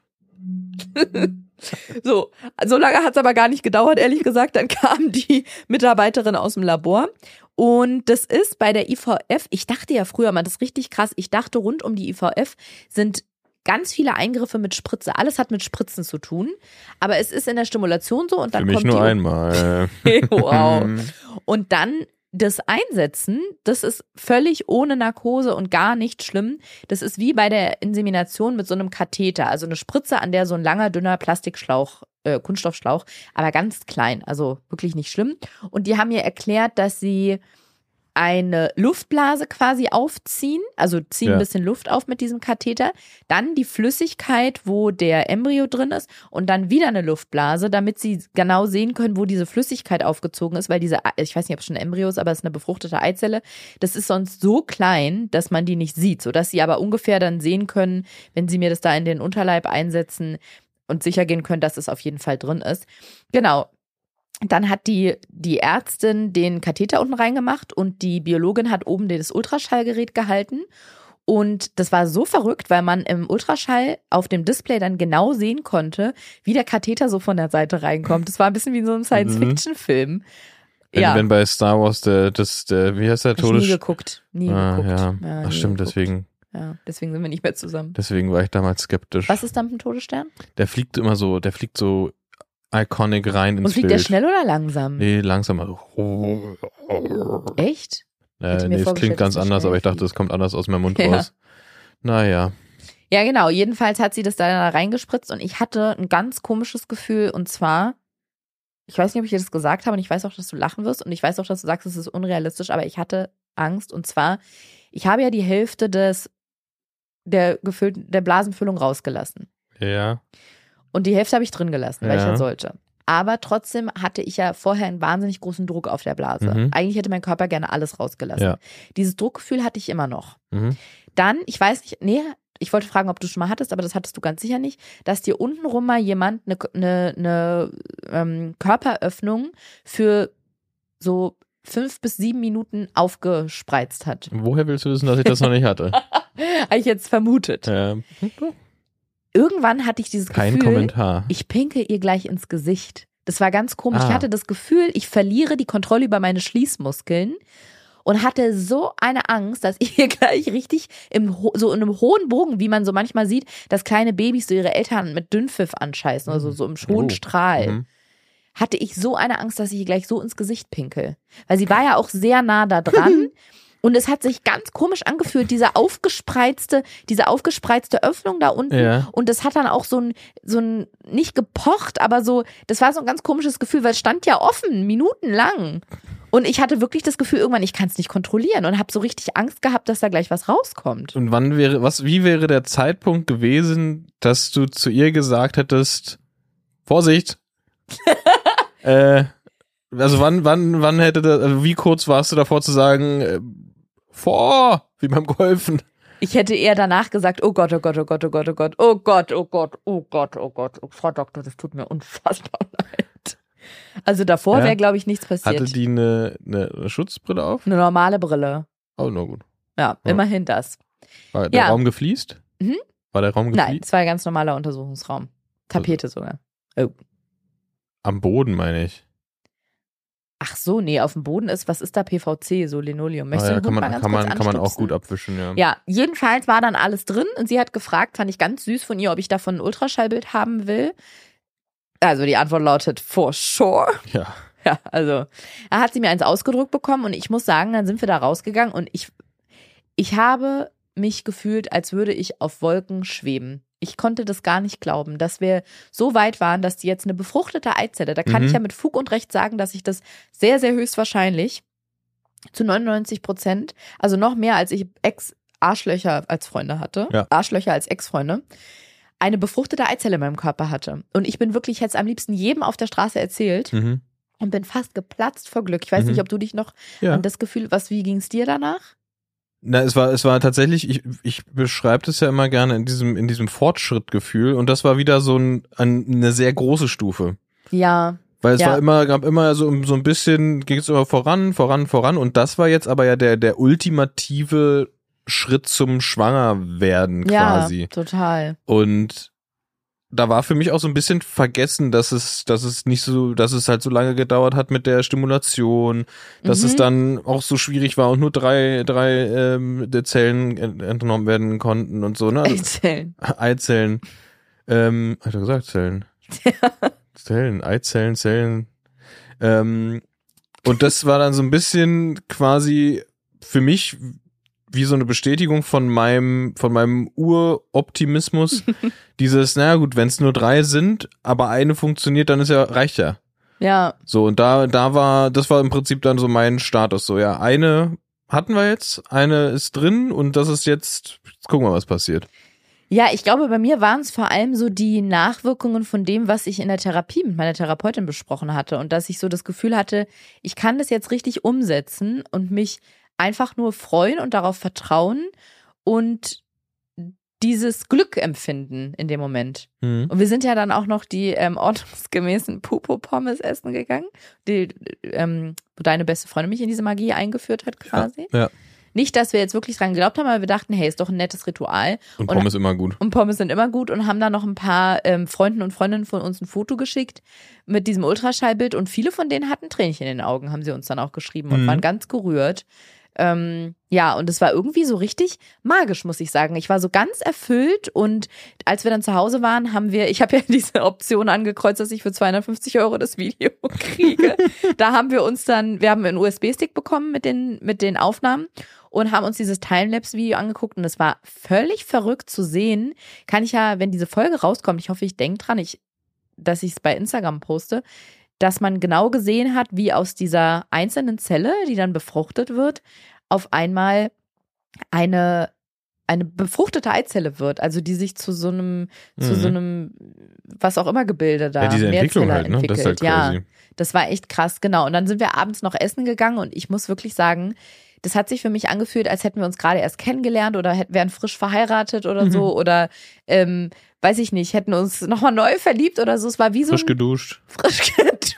S1: so, so lange hat es aber gar nicht gedauert, ehrlich gesagt. Dann kam die Mitarbeiterin aus dem Labor. Und das ist bei der IVF, ich dachte ja früher mal, das ist richtig krass, ich dachte rund um die IVF sind ganz viele Eingriffe mit Spritze. Alles hat mit Spritzen zu tun. Aber es ist in der Stimulation so und dann
S2: Für mich
S1: kommt
S2: nur einmal. <laughs>
S1: wow. <laughs> Und dann das Einsetzen, das ist völlig ohne Narkose und gar nicht schlimm. Das ist wie bei der Insemination mit so einem Katheter, also eine Spritze, an der so ein langer, dünner Plastikschlauch, äh, Kunststoffschlauch, aber ganz klein, also wirklich nicht schlimm. Und die haben mir erklärt, dass sie eine Luftblase quasi aufziehen, also ziehen
S2: Ja.
S1: ein bisschen Luft auf mit diesem Katheter, dann die Flüssigkeit, wo der Embryo drin ist und dann wieder eine Luftblase, damit sie genau sehen können, wo diese Flüssigkeit aufgezogen ist, weil diese, ich weiß nicht, ob es schon ein Embryo ist, aber es ist eine befruchtete Eizelle, das ist sonst so klein, dass man die nicht sieht, sodass sie aber ungefähr dann sehen können, wenn sie mir das da in den Unterleib einsetzen und sicher gehen können, dass es auf jeden Fall drin ist. Genau, dann hat die, die Ärztin den Katheter unten reingemacht und die Biologin hat oben das Ultraschallgerät gehalten. Und das war so verrückt, weil man im Ultraschall auf dem Display dann genau sehen konnte, wie der Katheter so von der Seite reinkommt. Das war ein bisschen wie in so einem Science-Fiction-Film.
S2: Wenn,
S1: Ja,
S2: wenn bei Star Wars der, das, der, wie heißt der
S1: ich nie
S2: Todes...
S1: geguckt. Nie
S2: Ah,
S1: geguckt.
S2: ja.
S1: Ja,
S2: Ach stimmt,
S1: geguckt.
S2: deswegen,
S1: Ja, deswegen sind wir nicht mehr zusammen.
S2: deswegen war ich damals skeptisch.
S1: Was ist dann mit dem Todesstern?
S2: Der fliegt immer so, der fliegt so iconic rein ins
S1: Und fliegt
S2: Bild.
S1: der schnell oder langsam?
S2: Nee, langsam. Also,
S1: Echt?
S2: äh, nee, es klingt ganz anders, aber ich dachte, es kommt anders aus meinem Mund
S1: Ja.
S2: raus. Naja.
S1: Ja, genau. Jedenfalls hat sie das da reingespritzt und ich hatte ein ganz komisches Gefühl und zwar, ich weiß nicht, ob ich dir das gesagt habe und ich weiß auch, dass du lachen wirst und ich weiß auch, dass du sagst, es ist unrealistisch, aber ich hatte Angst und zwar, ich habe ja die Hälfte des der gefüllten, der Blasenfüllung rausgelassen.
S2: Ja.
S1: Und die Hälfte habe ich drin gelassen, weil ich
S2: Ja.
S1: ja sollte. Aber trotzdem hatte ich ja vorher einen wahnsinnig großen Druck auf der Blase.
S2: Mhm.
S1: Eigentlich hätte mein Körper gerne alles rausgelassen.
S2: Ja.
S1: Dieses Druckgefühl hatte ich immer noch.
S2: Mhm.
S1: Dann, ich weiß nicht, nee, ich wollte fragen, ob du schon mal hattest, aber das hattest du ganz sicher nicht, dass dir untenrum mal jemand eine, eine, eine ähm, Körperöffnung für so fünf bis sieben Minuten aufgespreizt hat.
S2: Woher willst du wissen, dass ich das noch nicht hatte? <laughs>
S1: Habe ich jetzt vermutet.
S2: ähm,
S1: Irgendwann hatte ich dieses
S2: kein
S1: Gefühl,
S2: Kommentar.
S1: ich pinke ihr gleich ins Gesicht. Das war ganz komisch. Ich
S2: Ah.
S1: hatte das Gefühl, ich verliere die Kontrolle über meine Schließmuskeln und hatte so eine Angst, dass <laughs> ich ihr gleich richtig im so in einem hohen Bogen, wie man so manchmal sieht, dass kleine Babys so ihre Eltern mit Dünnpfiff anscheißen, also so im hohen
S2: Oh.
S1: Strahl.
S2: Mhm.
S1: Hatte ich so eine Angst, dass ich ihr gleich so ins Gesicht pinkel. Weil sie war ja auch sehr nah da dran. <laughs> Und es hat sich ganz komisch angefühlt, diese aufgespreizte, diese aufgespreizte Öffnung da unten.
S2: Ja.
S1: Und das hat dann auch so ein, so ein, nicht gepocht, aber so, das war so ein ganz komisches Gefühl, weil es stand ja offen, minutenlang. Und ich hatte wirklich das Gefühl, irgendwann, ich kann es nicht kontrollieren und habe so richtig Angst gehabt, dass da gleich was rauskommt.
S2: Und wann wäre, was, wie wäre der Zeitpunkt gewesen, dass du zu ihr gesagt hättest, Vorsicht! <laughs> äh, also wann, wann, wann hätte das, also wie kurz warst du davor zu sagen, äh, vor, wie beim Golfen?
S1: Ich hätte eher danach gesagt, oh Gott, oh Gott, oh Gott, oh Gott, oh Gott, oh Gott, oh Gott, oh Gott, oh Gott, oh, Frau Doktor, das tut mir unfassbar <laughs> leid. Also davor
S2: Ja.
S1: wäre, glaube ich, nichts passiert.
S2: Hatte die eine, eine Schutzbrille auf?
S1: Eine normale Brille.
S2: Oh, na gut.
S1: Ja,
S2: Ja.
S1: immerhin das.
S2: War der
S1: Ja.
S2: Raum gefliest?
S1: Mhm.
S2: War der Raum
S1: Nein,
S2: gefliest?
S1: es war ein ganz normaler Untersuchungsraum. Tapete sogar.
S2: Am Boden, meine ich.
S1: Ach so, nee, auf dem Boden ist, was ist da PVC, so Linoleum? Möchtest
S2: Ah,
S1: du
S2: ja,
S1: den
S2: kann man, kann man, kann man auch gut abwischen, ja.
S1: Ja, jedenfalls war dann alles drin und sie hat gefragt, fand ich ganz süß von ihr, ob ich davon ein Ultraschallbild haben will. Also die Antwort lautet for sure.
S2: Ja. <laughs>
S1: Ja, also da hat sie mir eins ausgedruckt bekommen und ich muss sagen, dann sind wir da rausgegangen und ich, ich habe mich gefühlt, als würde ich auf Wolken schweben. Ich konnte das gar nicht glauben, dass wir so weit waren, dass die jetzt eine befruchtete Eizelle, da kann
S2: Mhm.
S1: ich ja mit Fug und Recht sagen, dass ich das sehr, sehr höchstwahrscheinlich zu 99 Prozent, also noch mehr als ich Ex-Arschlöcher als Freunde hatte,
S2: Ja.
S1: Arschlöcher als Ex-Freunde, eine befruchtete Eizelle in meinem Körper hatte. Und ich bin wirklich jetzt am liebsten jedem auf der Straße erzählt
S2: Mhm.
S1: und bin fast geplatzt vor Glück. Ich weiß
S2: Mhm.
S1: nicht, ob du dich noch
S2: Ja.
S1: an das Gefühl, was, wie ging es dir danach?
S2: Na, es war, es war tatsächlich, ich, ich beschreibe das ja immer gerne in diesem, in diesem Fortschrittgefühl und das war wieder so ein, ein, eine sehr große Stufe.
S1: Ja,
S2: Weil es
S1: Ja.
S2: war immer, gab immer so, so ein bisschen, ging es immer voran, voran, voran und das war jetzt aber ja der, der ultimative Schritt zum Schwangerwerden quasi.
S1: ja, total.
S2: Und da war für mich auch so ein bisschen vergessen, dass es, dass es nicht so, dass es halt so lange gedauert hat mit der Stimulation, dass
S1: Mhm.
S2: es dann auch so schwierig war und nur drei, drei ähm, Zellen ent- entnommen werden konnten und so, ne? Also,
S1: Erzählen. <laughs>
S2: Eizellen. Ähm, hat er gesagt, Zellen. <laughs> Zellen, Eizellen, Zellen. Ähm, und das war dann so ein bisschen quasi für mich wie so eine Bestätigung von meinem, von meinem Uroptimismus. <laughs> Dieses, naja gut, wenn es nur drei sind, aber eine funktioniert, dann ist ja, reicht ja.
S1: Ja,
S2: So, und da, da war, das war im Prinzip dann so mein Status. So, ja, eine hatten wir jetzt, eine ist drin und das ist jetzt, jetzt gucken wir, was passiert.
S1: Ja, ich glaube, bei mir waren es vor allem so die Nachwirkungen von dem, was ich in der Therapie mit meiner Therapeutin besprochen hatte und dass ich so das Gefühl hatte, ich kann das jetzt richtig umsetzen und mich einfach nur freuen und darauf vertrauen und dieses Glück empfinden in dem Moment.
S2: Mhm.
S1: Und wir sind ja dann auch noch die ähm, ordnungsgemäßen Pupo-Pommes essen gegangen, die, ähm, wo deine beste Freundin mich in diese Magie eingeführt hat quasi.
S2: ja.
S1: Nicht, dass wir jetzt wirklich dran geglaubt haben, aber wir dachten, hey, ist doch ein nettes Ritual.
S2: Und
S1: Und-
S2: Pommes immer gut.
S1: Und Pommes sind immer gut und haben dann noch ein paar ähm, Freunden und Freundinnen von uns ein Foto geschickt mit diesem Ultraschallbild und viele von denen hatten Tränchen in den Augen, haben sie uns dann auch geschrieben und
S2: Mhm.
S1: waren ganz gerührt. Ähm, ja, und es war irgendwie so richtig magisch, muss ich sagen. Ich war so ganz erfüllt und als wir dann zu Hause waren, haben wir, ich habe ja <laughs> diese Option angekreuzt, dass ich für 250 Euro das Video <laughs> kriege. da haben wir uns dann, wir haben einen USB-Stick bekommen mit den, mit den Aufnahmen und haben uns dieses Timelapse-Video angeguckt und es war völlig verrückt zu sehen. Kann ich ja, wenn diese Folge rauskommt, ich hoffe, ich denke dran, ich, dass ich es bei Instagram poste, dass man genau gesehen hat, wie aus dieser einzelnen Zelle, die dann befruchtet wird, auf einmal eine eine befruchtete Eizelle wird, also die sich zu so einem, zu
S2: Mhm.
S1: so einem, was auch immer Gebilde da,
S2: Ja, diese Entwicklung halt, ne? Das ist halt
S1: ja, das war echt krass, genau. Und dann sind wir abends noch essen gegangen und ich muss wirklich sagen, das hat sich für mich angefühlt, als hätten wir uns gerade erst kennengelernt oder hätten, wären frisch verheiratet oder
S2: Mhm.
S1: so oder ähm, weiß ich nicht, hätten uns nochmal neu verliebt oder so. Es war wie so
S2: Frisch geduscht.
S1: frisch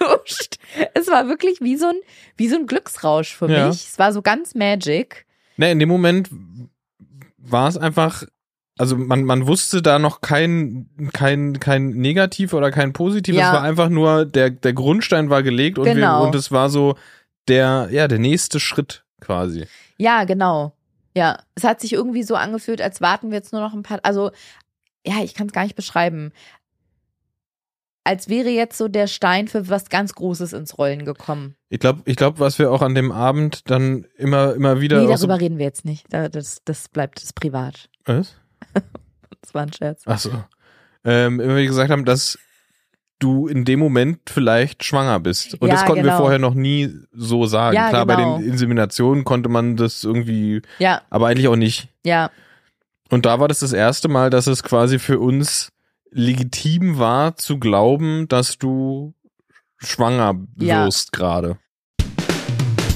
S1: geduscht. Es war wirklich wie so ein, wie so ein Glücksrausch für
S2: Ja.
S1: mich. Es war so ganz magic.
S2: Ne, in dem Moment war es einfach, also man, man wusste da noch kein, kein, kein Negativ oder kein Positiv.
S1: Ja.
S2: Es war einfach nur, der, der Grundstein war gelegt und,
S1: Genau.
S2: wir, und es war so der, ja, der nächste Schritt quasi.
S1: Ja, genau. Ja, es hat sich irgendwie so angefühlt, als warten wir jetzt nur noch ein paar, also ja, ich kann es gar nicht beschreiben. Als wäre jetzt so der Stein für was ganz Großes ins Rollen gekommen.
S2: Ich glaube, ich glaub, was wir auch an dem Abend dann immer, immer wieder.
S1: nee, darüber reden wir jetzt nicht. Da- Das, das bleibt das privat.
S2: Was? <laughs>
S1: Das war ein Scherz.
S2: Ach so. Ähm, immer wieder gesagt haben, dass du in dem Moment vielleicht schwanger bist. Und
S1: Ja,
S2: das konnten wir
S1: genau.
S2: vorher noch nie so sagen.
S1: Ja,
S2: Klar, bei
S1: genau.
S2: den Inseminationen konnte man das irgendwie,
S1: Ja,
S2: aber eigentlich auch nicht.
S1: ja,
S2: Und da war das das erste Mal, dass es quasi für uns legitim war zu glauben, dass du schwanger
S1: Ja.
S2: wirst gerade.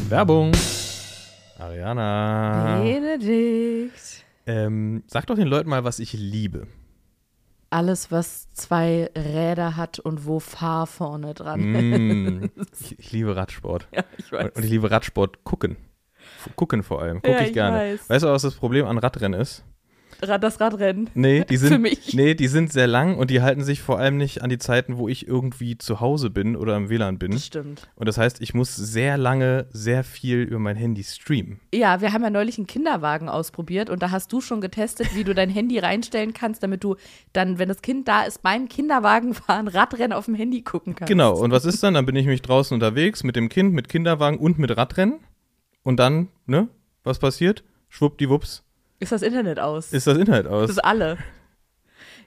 S2: Werbung. Ariana.
S1: Benedikt.
S2: Ähm, sag doch den Leuten mal, was ich liebe.
S1: Alles, was zwei Räder hat und wo Fahr vorne dran
S2: Mm,
S1: ist.
S2: ich, ich liebe Radsport.
S1: Ja, ich
S2: Und, und ich liebe Radsport gucken. F- Gucken vor allem. Gucke
S1: Ja,
S2: ich
S1: ich
S2: gerne.
S1: weiß.
S2: Weißt du, was das Problem an Radrennen ist?
S1: Das Radrennen.
S2: Nee, die <laughs>
S1: Für
S2: sind,
S1: mich.
S2: nee, die sind sehr lang und die halten sich vor allem nicht an die Zeiten, wo ich irgendwie zu Hause bin oder im WLAN bin.
S1: Das stimmt.
S2: Und das heißt, ich muss sehr lange, sehr viel über mein Handy streamen.
S1: Ja, wir haben ja neulich einen Kinderwagen ausprobiert und da hast du schon getestet, wie du dein Handy reinstellen kannst, damit du dann, wenn das Kind da ist, beim Kinderwagenfahren Radrennen auf dem Handy gucken kannst.
S2: Genau. Und was ist dann? Dann bin ich mich draußen unterwegs mit dem Kind, mit Kinderwagen und mit Radrennen. Und dann, ne? Was passiert? Schwuppdiwupps
S1: Ist das Internet aus?
S2: ist das
S1: das
S2: aus.
S1: ist alle.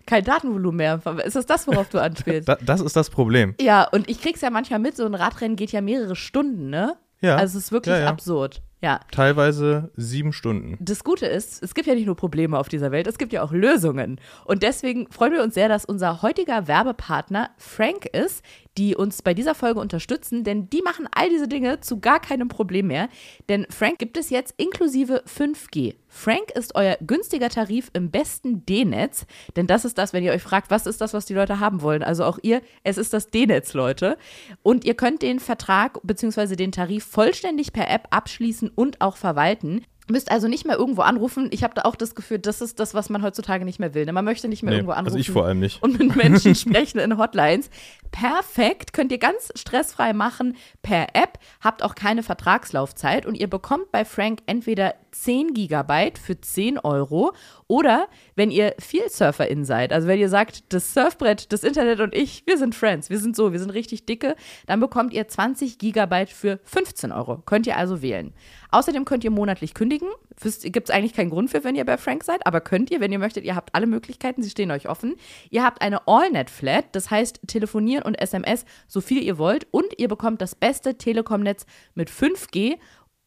S1: Kein Datenvolumen mehr. Ist das das, worauf du anspielst? <laughs>
S2: Da, das ist das Problem.
S1: ja, und ich krieg's ja manchmal mit, so ein Radrennen geht ja mehrere Stunden, ne?
S2: Ja.
S1: Also es ist wirklich
S2: Ja, ja.
S1: absurd. Ja.
S2: Teilweise sieben Stunden.
S1: Das Gute ist, es gibt ja nicht nur Probleme auf dieser Welt, es gibt ja auch Lösungen. Und deswegen freuen wir uns sehr, dass unser heutiger Werbepartner Frank ist, die uns bei dieser Folge unterstützen, denn die machen all diese Dinge zu gar keinem Problem mehr. Denn Frank gibt es jetzt inklusive 5G. Frank ist euer günstiger Tarif im besten D-Netz, denn das ist das, wenn ihr euch fragt, was ist das, was die Leute haben wollen. Also auch ihr, es ist das D-Netz, Leute. Und ihr könnt den Vertrag bzw. den Tarif vollständig per App abschließen und auch verwalten. Müsst also nicht mehr irgendwo anrufen. Ich habe da auch das Gefühl, das ist das, was man heutzutage nicht mehr will. ne? Man möchte nicht mehr
S2: Nee,
S1: irgendwo anrufen
S2: also ich vor allem nicht.
S1: und mit Menschen <laughs> sprechen in Hotlines. Perfekt, könnt ihr ganz stressfrei machen per App, habt auch keine Vertragslaufzeit und ihr bekommt bei Frank entweder 10 Gigabyte für 10 Euro oder wenn ihr viel Surferin seid, also wenn ihr sagt, das Surfbrett, das Internet und ich, wir sind Friends, wir sind so, wir sind richtig dicke, dann bekommt ihr 20 Gigabyte für 15 Euro. Könnt ihr also wählen. Außerdem könnt ihr monatlich kündigen. Gibt es eigentlich keinen Grund für, wenn ihr bei Frank seid, aber könnt ihr, wenn ihr möchtet. Ihr habt alle Möglichkeiten, sie stehen euch offen. Ihr habt eine AllNet-Flat, das heißt telefonieren und SMS, so viel ihr wollt. Und ihr bekommt das beste Telekom-Netz mit 5G.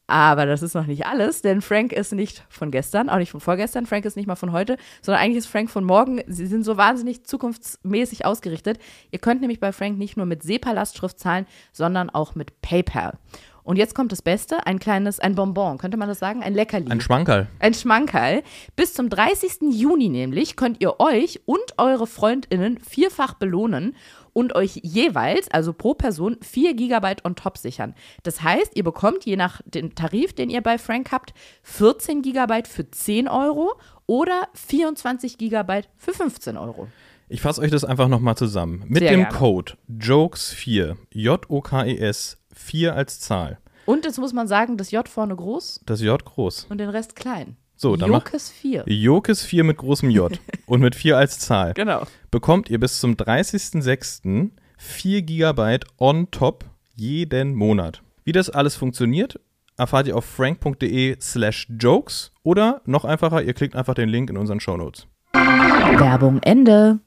S1: Aber das ist noch nicht alles, denn Frank ist nicht von gestern, auch nicht von vorgestern. Frank ist nicht mal von heute, sondern eigentlich ist Frank von morgen. Sie sind so wahnsinnig zukunftsmäßig ausgerichtet. Ihr könnt nämlich bei Frank nicht nur mit SEPA-Lastschrift zahlen, sondern auch mit PayPal. Und jetzt kommt das Beste, ein kleines, ein Bonbon, könnte man das sagen? Ein Leckerli.
S2: Ein Schmankerl.
S1: Ein Schmankerl. Bis zum 30. Juni nämlich könnt ihr euch und eure FreundInnen vierfach belohnen und euch jeweils, also pro Person, 4 Gigabyte on top sichern. Das heißt, ihr bekommt je nach dem Tarif, den ihr bei Frank habt, 14 Gigabyte für 10 Euro oder 24 Gigabyte für 15 Euro.
S2: Ich fasse euch das einfach nochmal zusammen. Mit
S1: Sehr
S2: dem
S1: gerne.
S2: Code JOKES4, J-O-K-E-S, 4 E als Zahl.
S1: Und jetzt muss man sagen, das J vorne groß
S2: Das J groß.
S1: und den Rest klein.
S2: So, dann
S1: Jokes 4.
S2: JOKES4 mit großem J <laughs> und mit 4 als Zahl.
S1: Genau.
S2: Bekommt ihr bis zum 30.06. 4 Gigabyte on top jeden Monat. Wie das alles funktioniert, erfahrt ihr auf frank.de slash jokes oder noch einfacher, ihr klickt einfach den Link in unseren Shownotes.
S1: Werbung Ende.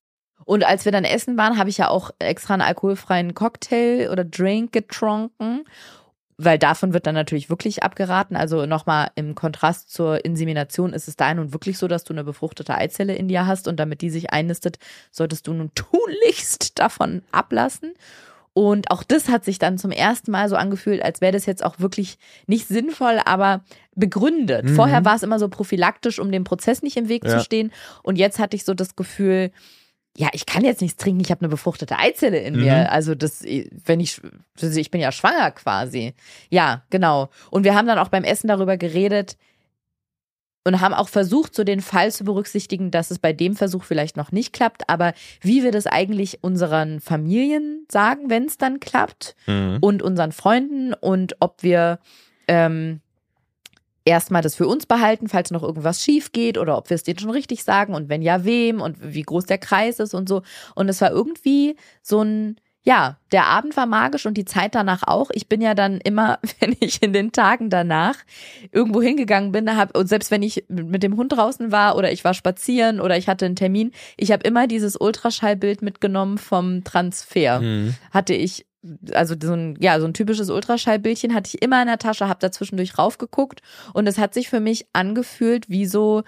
S1: Und als wir dann essen waren, habe ich ja auch extra einen alkoholfreien Cocktail oder Drink getrunken. Weil davon wird dann natürlich wirklich abgeraten. Also nochmal im Kontrast zur Insemination ist es da nun wirklich so, dass du eine befruchtete Eizelle in dir hast und damit die sich einnistet, solltest du nun <laughs> tunlichst davon ablassen. Und auch das hat sich dann zum ersten Mal so angefühlt, als wäre das jetzt auch wirklich nicht sinnvoll, aber begründet.
S2: Mhm.
S1: Vorher war es immer so prophylaktisch, um dem Prozess nicht im Weg
S2: Ja.
S1: zu stehen. Und jetzt hatte ich so das Gefühl, ja, ich kann jetzt nichts trinken, ich habe eine befruchtete Eizelle in
S2: Mhm.
S1: mir. Also das, wenn ich, ich bin ja schwanger quasi. Ja, genau. Und wir haben dann auch beim Essen darüber geredet und haben auch versucht, so den Fall zu berücksichtigen, dass es bei dem Versuch vielleicht noch nicht klappt, aber wie wir das eigentlich unseren Familien sagen, wenn es dann klappt
S2: Mhm.
S1: und unseren Freunden und ob wir ähm, erstmal das für uns behalten, falls noch irgendwas schief geht oder ob wir es denen schon richtig sagen und wenn ja, wem und wie groß der Kreis ist und so. Und es war irgendwie so ein, ja, der Abend war magisch und die Zeit danach auch. Ich bin ja dann immer, <laughs> wenn ich in den Tagen danach irgendwo hingegangen bin, hab, und selbst wenn ich mit dem Hund draußen war oder ich war spazieren oder ich hatte einen Termin, ich habe immer dieses Ultraschallbild mitgenommen vom Transfer
S2: Mhm.
S1: hatte ich also so ein ja so ein typisches Ultraschallbildchen hatte ich immer in der Tasche, habe da zwischendurch raufgeguckt und es hat sich für mich angefühlt wie so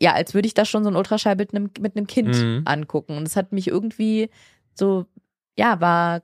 S1: ja, als würde ich da schon so ein Ultraschallbild mit einem, mit einem Kind
S2: Mhm.
S1: angucken und es hat mich irgendwie so ja, war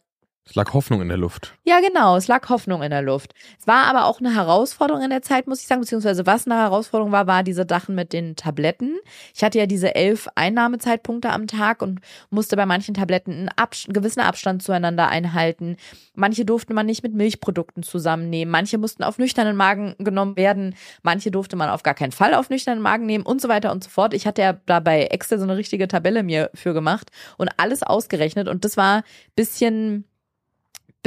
S2: Es lag Hoffnung in der Luft.
S1: ja, genau. Es lag Hoffnung in der Luft. Es war aber auch eine Herausforderung in der Zeit, muss ich sagen, beziehungsweise was eine Herausforderung war, war diese Sachen mit den Tabletten. Ich hatte ja diese elf Einnahmezeitpunkte am Tag und musste bei manchen Tabletten einen, Abs gewissen Abstand zueinander einhalten. Manche durfte man nicht mit Milchprodukten zusammennehmen. Manche mussten auf nüchternen Magen genommen werden. Manche durfte man auf gar keinen Fall auf nüchternen Magen nehmen und so weiter und so fort. Ich hatte ja da bei Excel so eine richtige Tabelle mir für gemacht und alles ausgerechnet und das war bisschen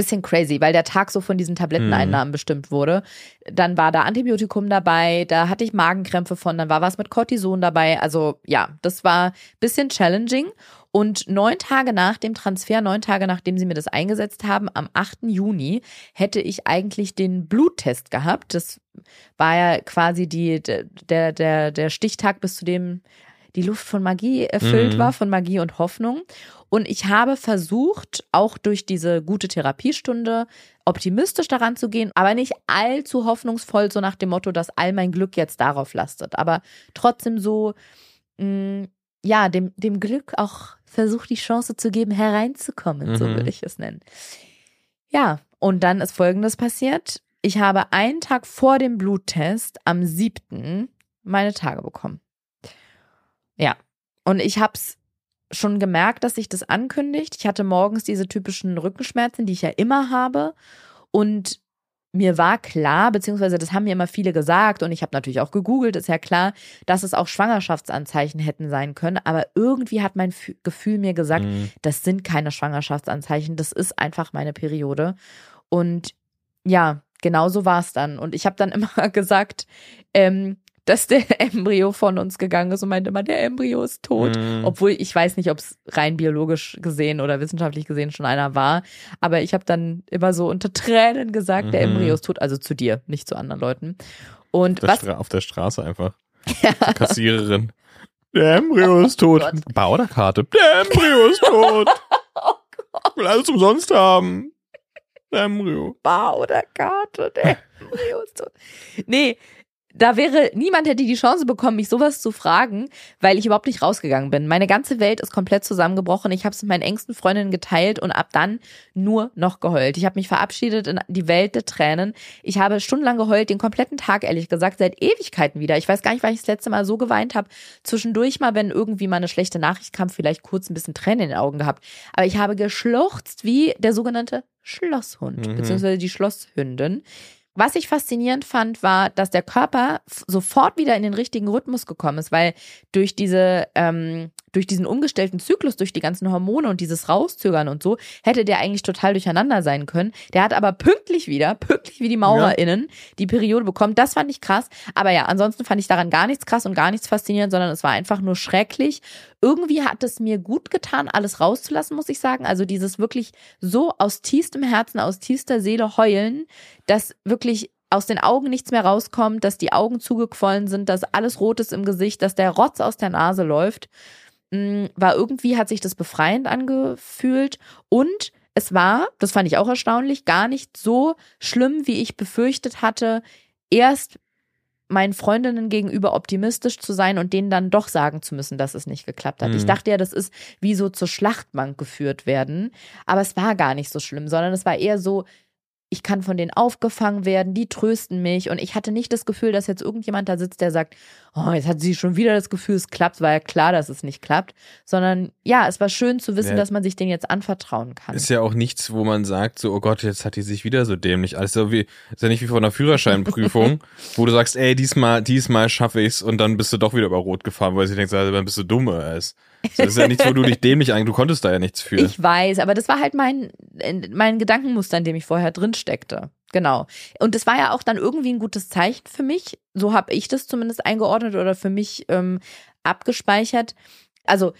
S1: bisschen crazy, weil der Tag so von diesen Tabletteneinnahmen bestimmt wurde. Dann war da Antibiotikum dabei, da hatte ich Magenkrämpfe von, dann war was mit Cortison dabei. Also ja, das war bisschen challenging. Und neun Tage nach dem Transfer, neun Tage nachdem sie mir das eingesetzt haben, am 8. Juni, hätte ich eigentlich den Bluttest gehabt. Das war ja quasi die, der, der, der Stichtag, bis zu dem die Luft von Magie erfüllt
S2: Mhm.
S1: war, von Magie und Hoffnung. Und ich habe versucht, auch durch diese gute Therapiestunde optimistisch daran zu gehen, aber nicht allzu hoffnungsvoll, so nach dem Motto, dass all mein Glück jetzt darauf lastet. Aber trotzdem so, mh, ja, dem, dem Glück auch versucht, die Chance zu geben, hereinzukommen, so
S2: Mhm.
S1: würde ich es nennen. Ja, und dann ist Folgendes passiert. Ich habe einen Tag vor dem Bluttest, am 7. meine Tage bekommen. Ja, und ich habe es schon gemerkt, dass sich das ankündigt. Ich hatte morgens diese typischen Rückenschmerzen, die ich ja immer habe. Und mir war klar, beziehungsweise das haben mir immer viele gesagt und ich habe natürlich auch gegoogelt, ist ja klar, dass es auch Schwangerschaftsanzeichen hätten sein können. Aber irgendwie hat mein Fü- Gefühl mir gesagt,
S2: Mhm.
S1: das sind keine Schwangerschaftsanzeichen, das ist einfach meine Periode. Und ja, genau so war es dann. Und ich habe dann <laughs> immer gesagt, ähm, dass der <laughs> Embryo von uns gegangen ist und meinte immer, der Embryo ist tot.
S2: Mhm.
S1: Obwohl ich weiß nicht, ob es rein biologisch gesehen oder wissenschaftlich gesehen schon einer war. Aber ich habe dann immer so unter Tränen gesagt, der
S2: Mhm.
S1: Embryo ist tot. Also zu dir, nicht zu anderen Leuten. Und
S2: Der
S1: was
S2: Stra auf der Straße einfach. <laughs> Die Kassiererin. Der Embryo ist tot.
S1: Gott.
S2: Bauderkarte. Der Embryo ist tot. <laughs>
S1: Oh
S2: Ich will alles umsonst haben. Der Embryo.
S1: Bar oder Karte, der Embryo ist tot. Nee, da wäre, niemand hätte die Chance bekommen, mich sowas zu fragen, weil ich überhaupt nicht rausgegangen bin. Meine ganze Welt ist komplett zusammengebrochen. Ich habe es mit meinen engsten Freundinnen geteilt und ab dann nur noch geheult. Ich habe mich verabschiedet in die Welt der Tränen. Ich habe stundenlang geheult, den kompletten Tag, ehrlich gesagt, seit Ewigkeiten wieder. Ich weiß gar nicht, wann ich das letzte Mal so geweint habe. Zwischendurch mal, wenn irgendwie mal eine schlechte Nachricht kam, vielleicht kurz ein bisschen Tränen in den Augen gehabt. Aber ich habe geschluchzt wie der sogenannte Schlosshund,
S2: Mhm.
S1: beziehungsweise die Schlosshündin. Was ich faszinierend fand, war, dass der Körper sofort wieder in den richtigen Rhythmus gekommen ist, weil durch diese, ähm, durch diesen umgestellten Zyklus, durch die ganzen Hormone und dieses Rauszögern und so, hätte der eigentlich total durcheinander sein können. Der hat aber pünktlich wieder, <laughs> pünktlich wie die MaurerInnen, die Periode bekommen. Das fand ich krass. Aber ja, ansonsten fand ich daran gar nichts krass und gar nichts faszinierend, sondern es war einfach nur schrecklich. Irgendwie hat es mir gut getan, alles rauszulassen, muss ich sagen. Also dieses wirklich so aus tiefstem Herzen, aus tiefster Seele heulen, dass wirklich aus den Augen nichts mehr rauskommt, dass die Augen zugequollen sind, dass alles rot ist im Gesicht, dass der Rotz aus der Nase läuft, war irgendwie, hat sich das befreiend angefühlt und es war, das fand ich auch erstaunlich, gar nicht so schlimm, wie ich befürchtet hatte, erst meinen Freundinnen gegenüber optimistisch zu sein und denen dann doch sagen zu müssen, dass es nicht geklappt hat.
S2: Mhm.
S1: Ich dachte ja, das ist wie so zur Schlachtbank geführt werden, aber es war gar nicht so schlimm, sondern es war eher so, ich kann von denen aufgefangen werden, die trösten mich und ich hatte nicht das Gefühl, dass jetzt irgendjemand da sitzt, der sagt, oh, jetzt hat sie schon wieder das Gefühl, es klappt, war ja klar, dass es nicht klappt, sondern ja, es war schön zu wissen,
S2: Ja.
S1: dass man sich denen jetzt anvertrauen kann.
S2: Ist ja auch nichts, wo man sagt, so, oh Gott, jetzt hat die sich wieder so dämlich. Also wie, ist ja nicht wie vor einer Führerscheinprüfung, <laughs> wo du sagst, ey, diesmal, diesmal schaffe ich's und dann bist du doch wieder über Rot gefahren, weil sie denkt, also, dann bist du dumm was. So, das ist ja nichts, wo du dich <laughs> dämlich ein, du konntest da ja nichts für.
S1: Ich weiß, aber das war halt mein, mein Gedankenmuster, in dem ich vorher drin steckte. Genau. Und es war ja auch dann irgendwie ein gutes Zeichen für mich. So habe ich das zumindest eingeordnet oder für mich ähm, abgespeichert. Also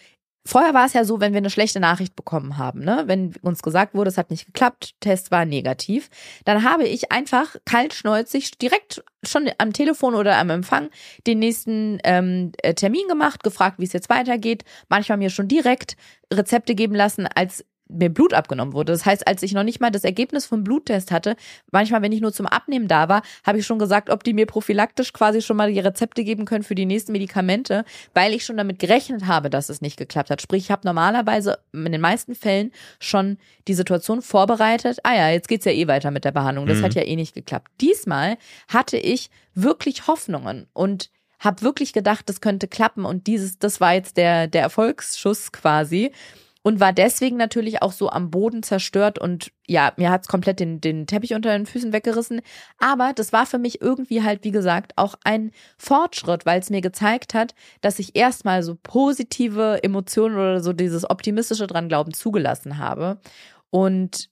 S1: vorher war es ja so, wenn wir eine schlechte Nachricht bekommen haben, ne? wenn uns gesagt wurde, es hat nicht geklappt, Test war negativ, dann habe ich einfach kaltschnäuzig direkt schon am Telefon oder am Empfang den nächsten ähm, äh, Termin gemacht, gefragt, wie es jetzt weitergeht, manchmal mir schon direkt Rezepte geben lassen, als mir Blut abgenommen wurde. Das heißt, als ich noch nicht mal das Ergebnis vom Bluttest hatte, manchmal, wenn ich nur zum Abnehmen da war, habe ich schon gesagt, ob die mir prophylaktisch quasi schon mal die Rezepte geben können für die nächsten Medikamente, weil ich schon damit gerechnet habe, dass es nicht geklappt hat. Sprich, ich habe normalerweise in den meisten Fällen schon die Situation vorbereitet. Ah ja, jetzt geht's ja eh weiter mit der Behandlung. Das
S2: Mhm.
S1: hat ja eh nicht geklappt. Diesmal hatte ich wirklich Hoffnungen und habe wirklich gedacht, das könnte klappen und dieses, das war jetzt der der Erfolgsschuss quasi und war deswegen natürlich auch so am Boden zerstört und ja, mir hat's komplett den, den Teppich unter den Füßen weggerissen. Aber das war für mich irgendwie halt, wie gesagt, auch ein Fortschritt, weil es mir gezeigt hat, dass ich erstmal so positive Emotionen oder so dieses optimistische dran glauben zugelassen habe. Und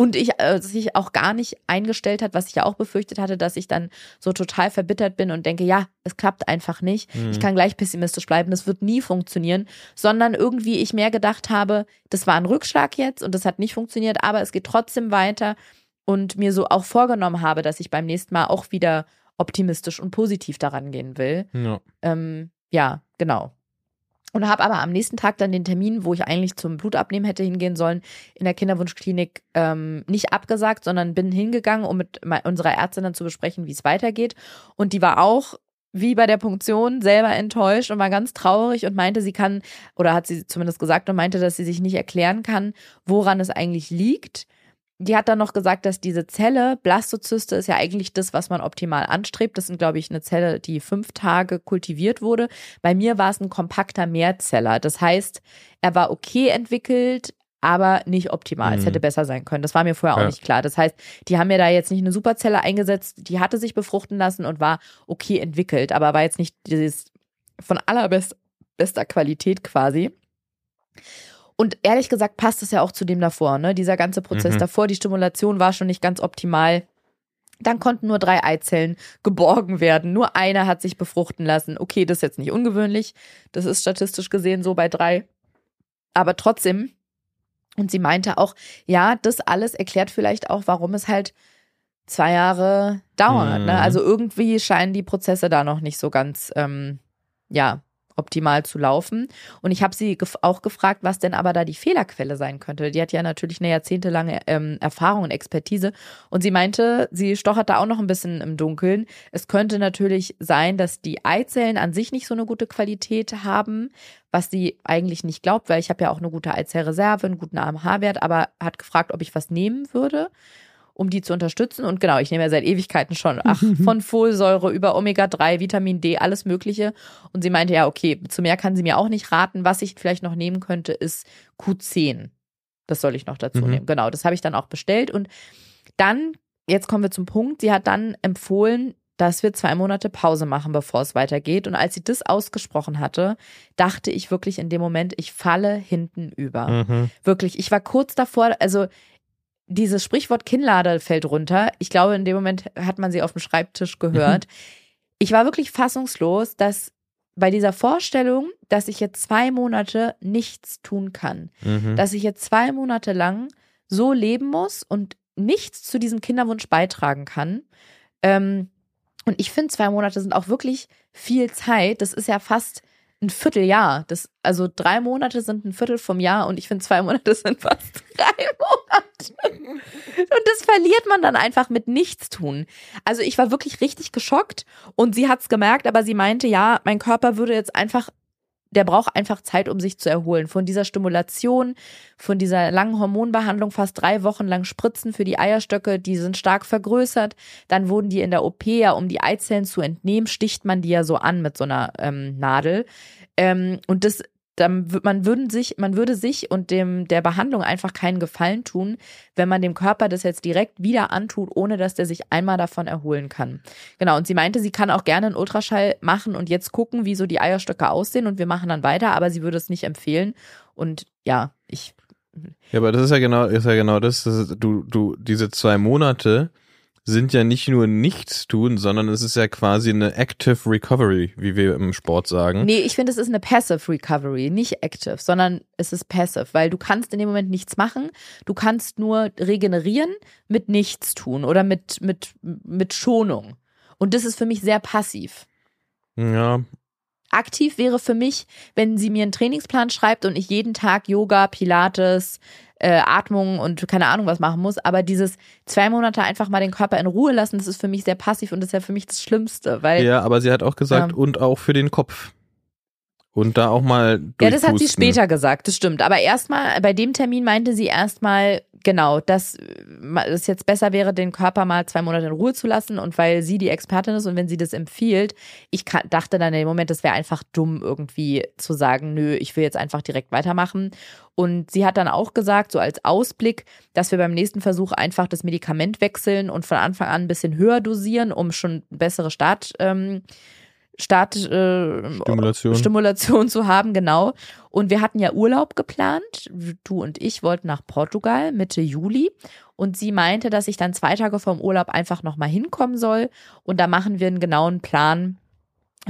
S1: und ich äh, sich auch gar nicht eingestellt hat, was ich ja auch befürchtet hatte, dass ich dann so total verbittert bin und denke, ja, es klappt einfach nicht.
S2: Mhm.
S1: Ich kann gleich pessimistisch bleiben, das wird nie funktionieren, sondern irgendwie ich mehr gedacht habe, das war ein Rückschlag jetzt und das hat nicht funktioniert, aber es geht trotzdem weiter und mir so auch vorgenommen habe, dass ich beim nächsten Mal auch wieder optimistisch und positiv daran gehen will.
S2: Ja.
S1: Ähm, ja, genau. Und habe aber am nächsten Tag dann den Termin, wo ich eigentlich zum Blutabnehmen hätte hingehen sollen, in der Kinderwunschklinik ähm, nicht abgesagt, sondern bin hingegangen, um mit unserer Ärztin dann zu besprechen, wie es weitergeht. Und die war auch wie bei der Punktion selber enttäuscht und war ganz traurig und meinte, sie kann, oder hat sie zumindest gesagt und meinte, dass sie sich nicht erklären kann, woran es eigentlich liegt. Die hat dann noch gesagt, dass diese Zelle, Blastozyste, ist ja eigentlich das, was man optimal anstrebt. Das sind, glaube ich, eine Zelle, die fünf Tage kultiviert wurde. Bei mir war es ein kompakter Mehrzeller. Das heißt, er war okay entwickelt, aber nicht optimal. Es
S2: Mhm.
S1: hätte besser sein können. Das war mir vorher auch
S2: Ja.
S1: nicht klar. Das heißt, die haben mir da jetzt nicht eine Superzelle eingesetzt, die hatte sich befruchten lassen und war okay entwickelt, aber war jetzt nicht dieses von allerbester bester Qualität quasi. Und ehrlich gesagt passt es ja auch zu dem davor, ne? Dieser ganze Prozess
S2: Mhm.
S1: davor, die Stimulation war schon nicht ganz optimal. Dann konnten nur drei Eizellen geborgen werden. Nur eine hat sich befruchten lassen. Okay, das ist jetzt nicht ungewöhnlich. Das ist statistisch gesehen so bei drei. Aber trotzdem. Und sie meinte auch, ja, das alles erklärt vielleicht auch, warum es halt zwei Jahre dauert.
S2: Mhm.
S1: Ne? Also irgendwie scheinen die Prozesse da noch nicht so ganz, ähm, ja, optimal zu laufen. Und ich habe sie gef auch gefragt, was denn aber da die Fehlerquelle sein könnte. Die hat ja natürlich eine jahrzehntelange ähm, Erfahrung und Expertise. Und sie meinte, sie stochert da auch noch ein bisschen im Dunkeln. Es könnte natürlich sein, dass die Eizellen an sich nicht so eine gute Qualität haben, was sie eigentlich nicht glaubt, weil ich habe ja auch eine gute Eizellreserve, einen guten AMH-Wert, aber hat gefragt, ob ich was nehmen würde um die zu unterstützen. Und genau, ich nehme ja seit Ewigkeiten schon, ach, von Folsäure über Omega-3, Vitamin D, alles Mögliche. Und sie meinte, ja, okay, zu mehr kann sie mir auch nicht raten. Was ich vielleicht noch nehmen könnte, ist Q10. Das soll ich noch dazu
S2: Mhm.
S1: nehmen. Genau, das habe ich dann auch bestellt. Und dann, jetzt kommen wir zum Punkt, sie hat dann empfohlen, dass wir zwei Monate Pause machen, bevor es weitergeht. Und als sie das ausgesprochen hatte, dachte ich wirklich in dem Moment, ich falle hinten über.
S2: Mhm.
S1: Wirklich, ich war kurz davor, also dieses Sprichwort Kinnlade fällt runter. Ich glaube, in dem Moment hat man sie auf dem Schreibtisch gehört. <laughs> Ich war wirklich fassungslos, dass bei dieser Vorstellung, dass ich jetzt zwei Monate nichts tun kann,
S2: Mhm.
S1: dass ich jetzt zwei Monate lang so leben muss und nichts zu diesem Kinderwunsch beitragen kann. Ähm, und ich finde, zwei Monate sind auch wirklich viel Zeit. Das ist ja fast ein Vierteljahr. Das, also drei Monate sind ein Viertel vom Jahr und ich finde zwei Monate <laughs> sind fast drei Monate. Und das verliert man dann einfach mit Nichtstun. Also ich war wirklich richtig geschockt und sie hat's gemerkt, aber sie meinte, ja, mein Körper würde jetzt einfach der braucht einfach Zeit, um sich zu erholen. Von dieser Stimulation, von dieser langen Hormonbehandlung, fast drei Wochen lang Spritzen für die Eierstöcke, die sind stark vergrößert. Dann wurden die in der OP ja, um die Eizellen zu entnehmen, sticht man die ja so an mit so einer ähm, Nadel. Ähm, und das dann man würden sich, man würde sich und dem der Behandlung einfach keinen Gefallen tun, wenn man dem Körper das jetzt direkt wieder antut, ohne dass der sich einmal davon erholen kann. Genau. Und sie meinte, sie kann auch gerne einen Ultraschall machen und jetzt gucken, wie so die Eierstöcke aussehen und wir machen dann weiter, aber sie würde es nicht empfehlen. Und ja, ich.
S2: Ja, aber das ist ja genau, ist ja genau das, das ist, du, du, diese zwei Monate, sind ja nicht nur nichts tun, sondern es ist ja quasi eine Active Recovery, wie wir im Sport sagen.
S1: Nee, ich finde, es ist eine Passive Recovery, nicht Active, sondern es ist Passive, weil du kannst in dem Moment nichts machen. Du kannst nur regenerieren mit nichts tun oder mit, mit, mit Schonung. Und das ist für mich sehr passiv.
S2: Ja.
S1: Aktiv wäre für mich, wenn sie mir einen Trainingsplan schreibt und ich jeden Tag Yoga, Pilates, äh, Atmung und keine Ahnung was machen muss. Aber dieses zwei Monate einfach mal den Körper in Ruhe lassen, das ist für mich sehr passiv und das ist ja für mich das Schlimmste. Weil,
S2: ja, aber sie hat auch gesagt,
S1: Ja.
S2: und auch für den Kopf. Und da auch mal
S1: ja, das hat sie später gesagt, das stimmt. Aber erstmal, bei dem Termin meinte sie erstmal, genau, dass es jetzt besser wäre, den Körper mal zwei Monate in Ruhe zu lassen und weil sie die Expertin ist und wenn sie das empfiehlt, ich dachte dann im Moment, das wäre einfach dumm irgendwie zu sagen, nö, ich will jetzt einfach direkt weitermachen. Und sie hat dann auch gesagt, so als Ausblick, dass wir beim nächsten Versuch einfach das Medikament wechseln und von Anfang an ein bisschen höher dosieren, um schon bessere Start, ähm, Start, äh,
S2: Stimulation.
S1: Stimulation zu haben, genau. Und wir hatten ja Urlaub geplant. Du und ich wollten nach Portugal Mitte Juli. Und sie meinte, dass ich dann zwei Tage vorm Urlaub einfach nochmal hinkommen soll. Und da machen wir einen genauen Plan,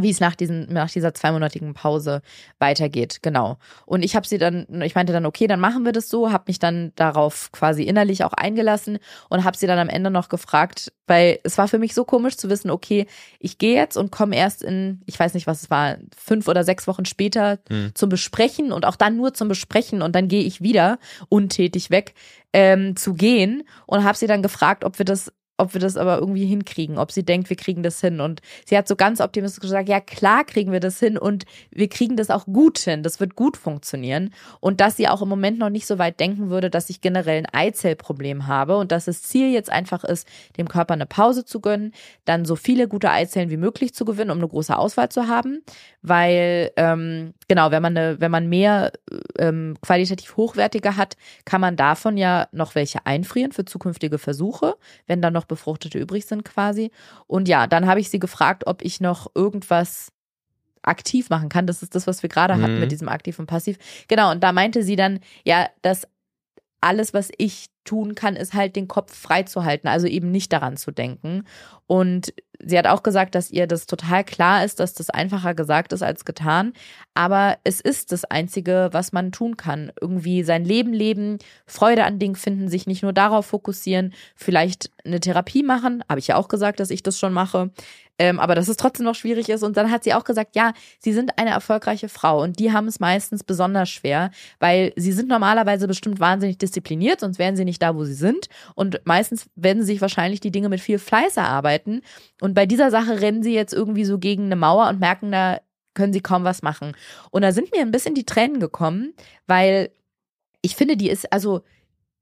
S1: wie es nach, diesen, nach dieser zweimonatigen Pause weitergeht. Genau. Und ich habe sie dann, ich meinte dann, okay, dann machen wir das so, habe mich dann darauf quasi innerlich auch eingelassen und habe sie dann am Ende noch gefragt, weil es war für mich so komisch zu wissen, okay, ich gehe jetzt und komme erst in, ich weiß nicht, was es war, fünf oder sechs Wochen später
S2: Hm.
S1: zum Besprechen und auch dann nur zum Besprechen und dann gehe ich wieder untätig weg ähm, zu gehen und habe sie dann gefragt, ob wir das ob wir das aber irgendwie hinkriegen, ob sie denkt, wir kriegen das hin. Und sie hat so ganz optimistisch gesagt, ja klar kriegen wir das hin und wir kriegen das auch gut hin. Das wird gut funktionieren. Und dass sie auch im Moment noch nicht so weit denken würde, dass ich generell ein Eizellproblem habe und dass das Ziel jetzt einfach ist, dem Körper eine Pause zu gönnen, dann so viele gute Eizellen wie möglich zu gewinnen, um eine große Auswahl zu haben. Weil, ähm, genau, wenn man, eine, wenn man mehr ähm, qualitativ hochwertige hat, kann man davon ja noch welche einfrieren für zukünftige Versuche, wenn dann noch befruchtete übrig sind quasi. Und ja, dann habe ich sie gefragt, ob ich noch irgendwas aktiv machen kann. Das ist das, was wir gerade hatten
S2: Mhm.
S1: mit diesem Aktiv und Passiv. Genau, und da meinte sie dann, ja, dass alles, was ich tun kann, ist halt den Kopf freizuhalten, also eben nicht daran zu denken. Und sie hat auch gesagt, dass ihr das total klar ist, dass das einfacher gesagt ist als getan. Aber es ist das Einzige, was man tun kann. Irgendwie sein Leben leben, Freude an Dingen finden, sich nicht nur darauf fokussieren, vielleicht eine Therapie machen. Habe ich ja auch gesagt, dass ich das schon mache. Ähm, aber dass es trotzdem noch schwierig ist. Und dann hat sie auch gesagt, ja, sie sind eine erfolgreiche Frau und die haben es meistens besonders schwer, weil sie sind normalerweise bestimmt wahnsinnig diszipliniert, sonst wären sie nicht da, wo sie sind. Und meistens werden sie sich wahrscheinlich die Dinge mit viel Fleiß erarbeiten. Und bei dieser Sache rennen sie jetzt irgendwie so gegen eine Mauer und merken, da können sie kaum was machen. Und da sind mir ein bisschen die Tränen gekommen, weil ich finde, die ist, also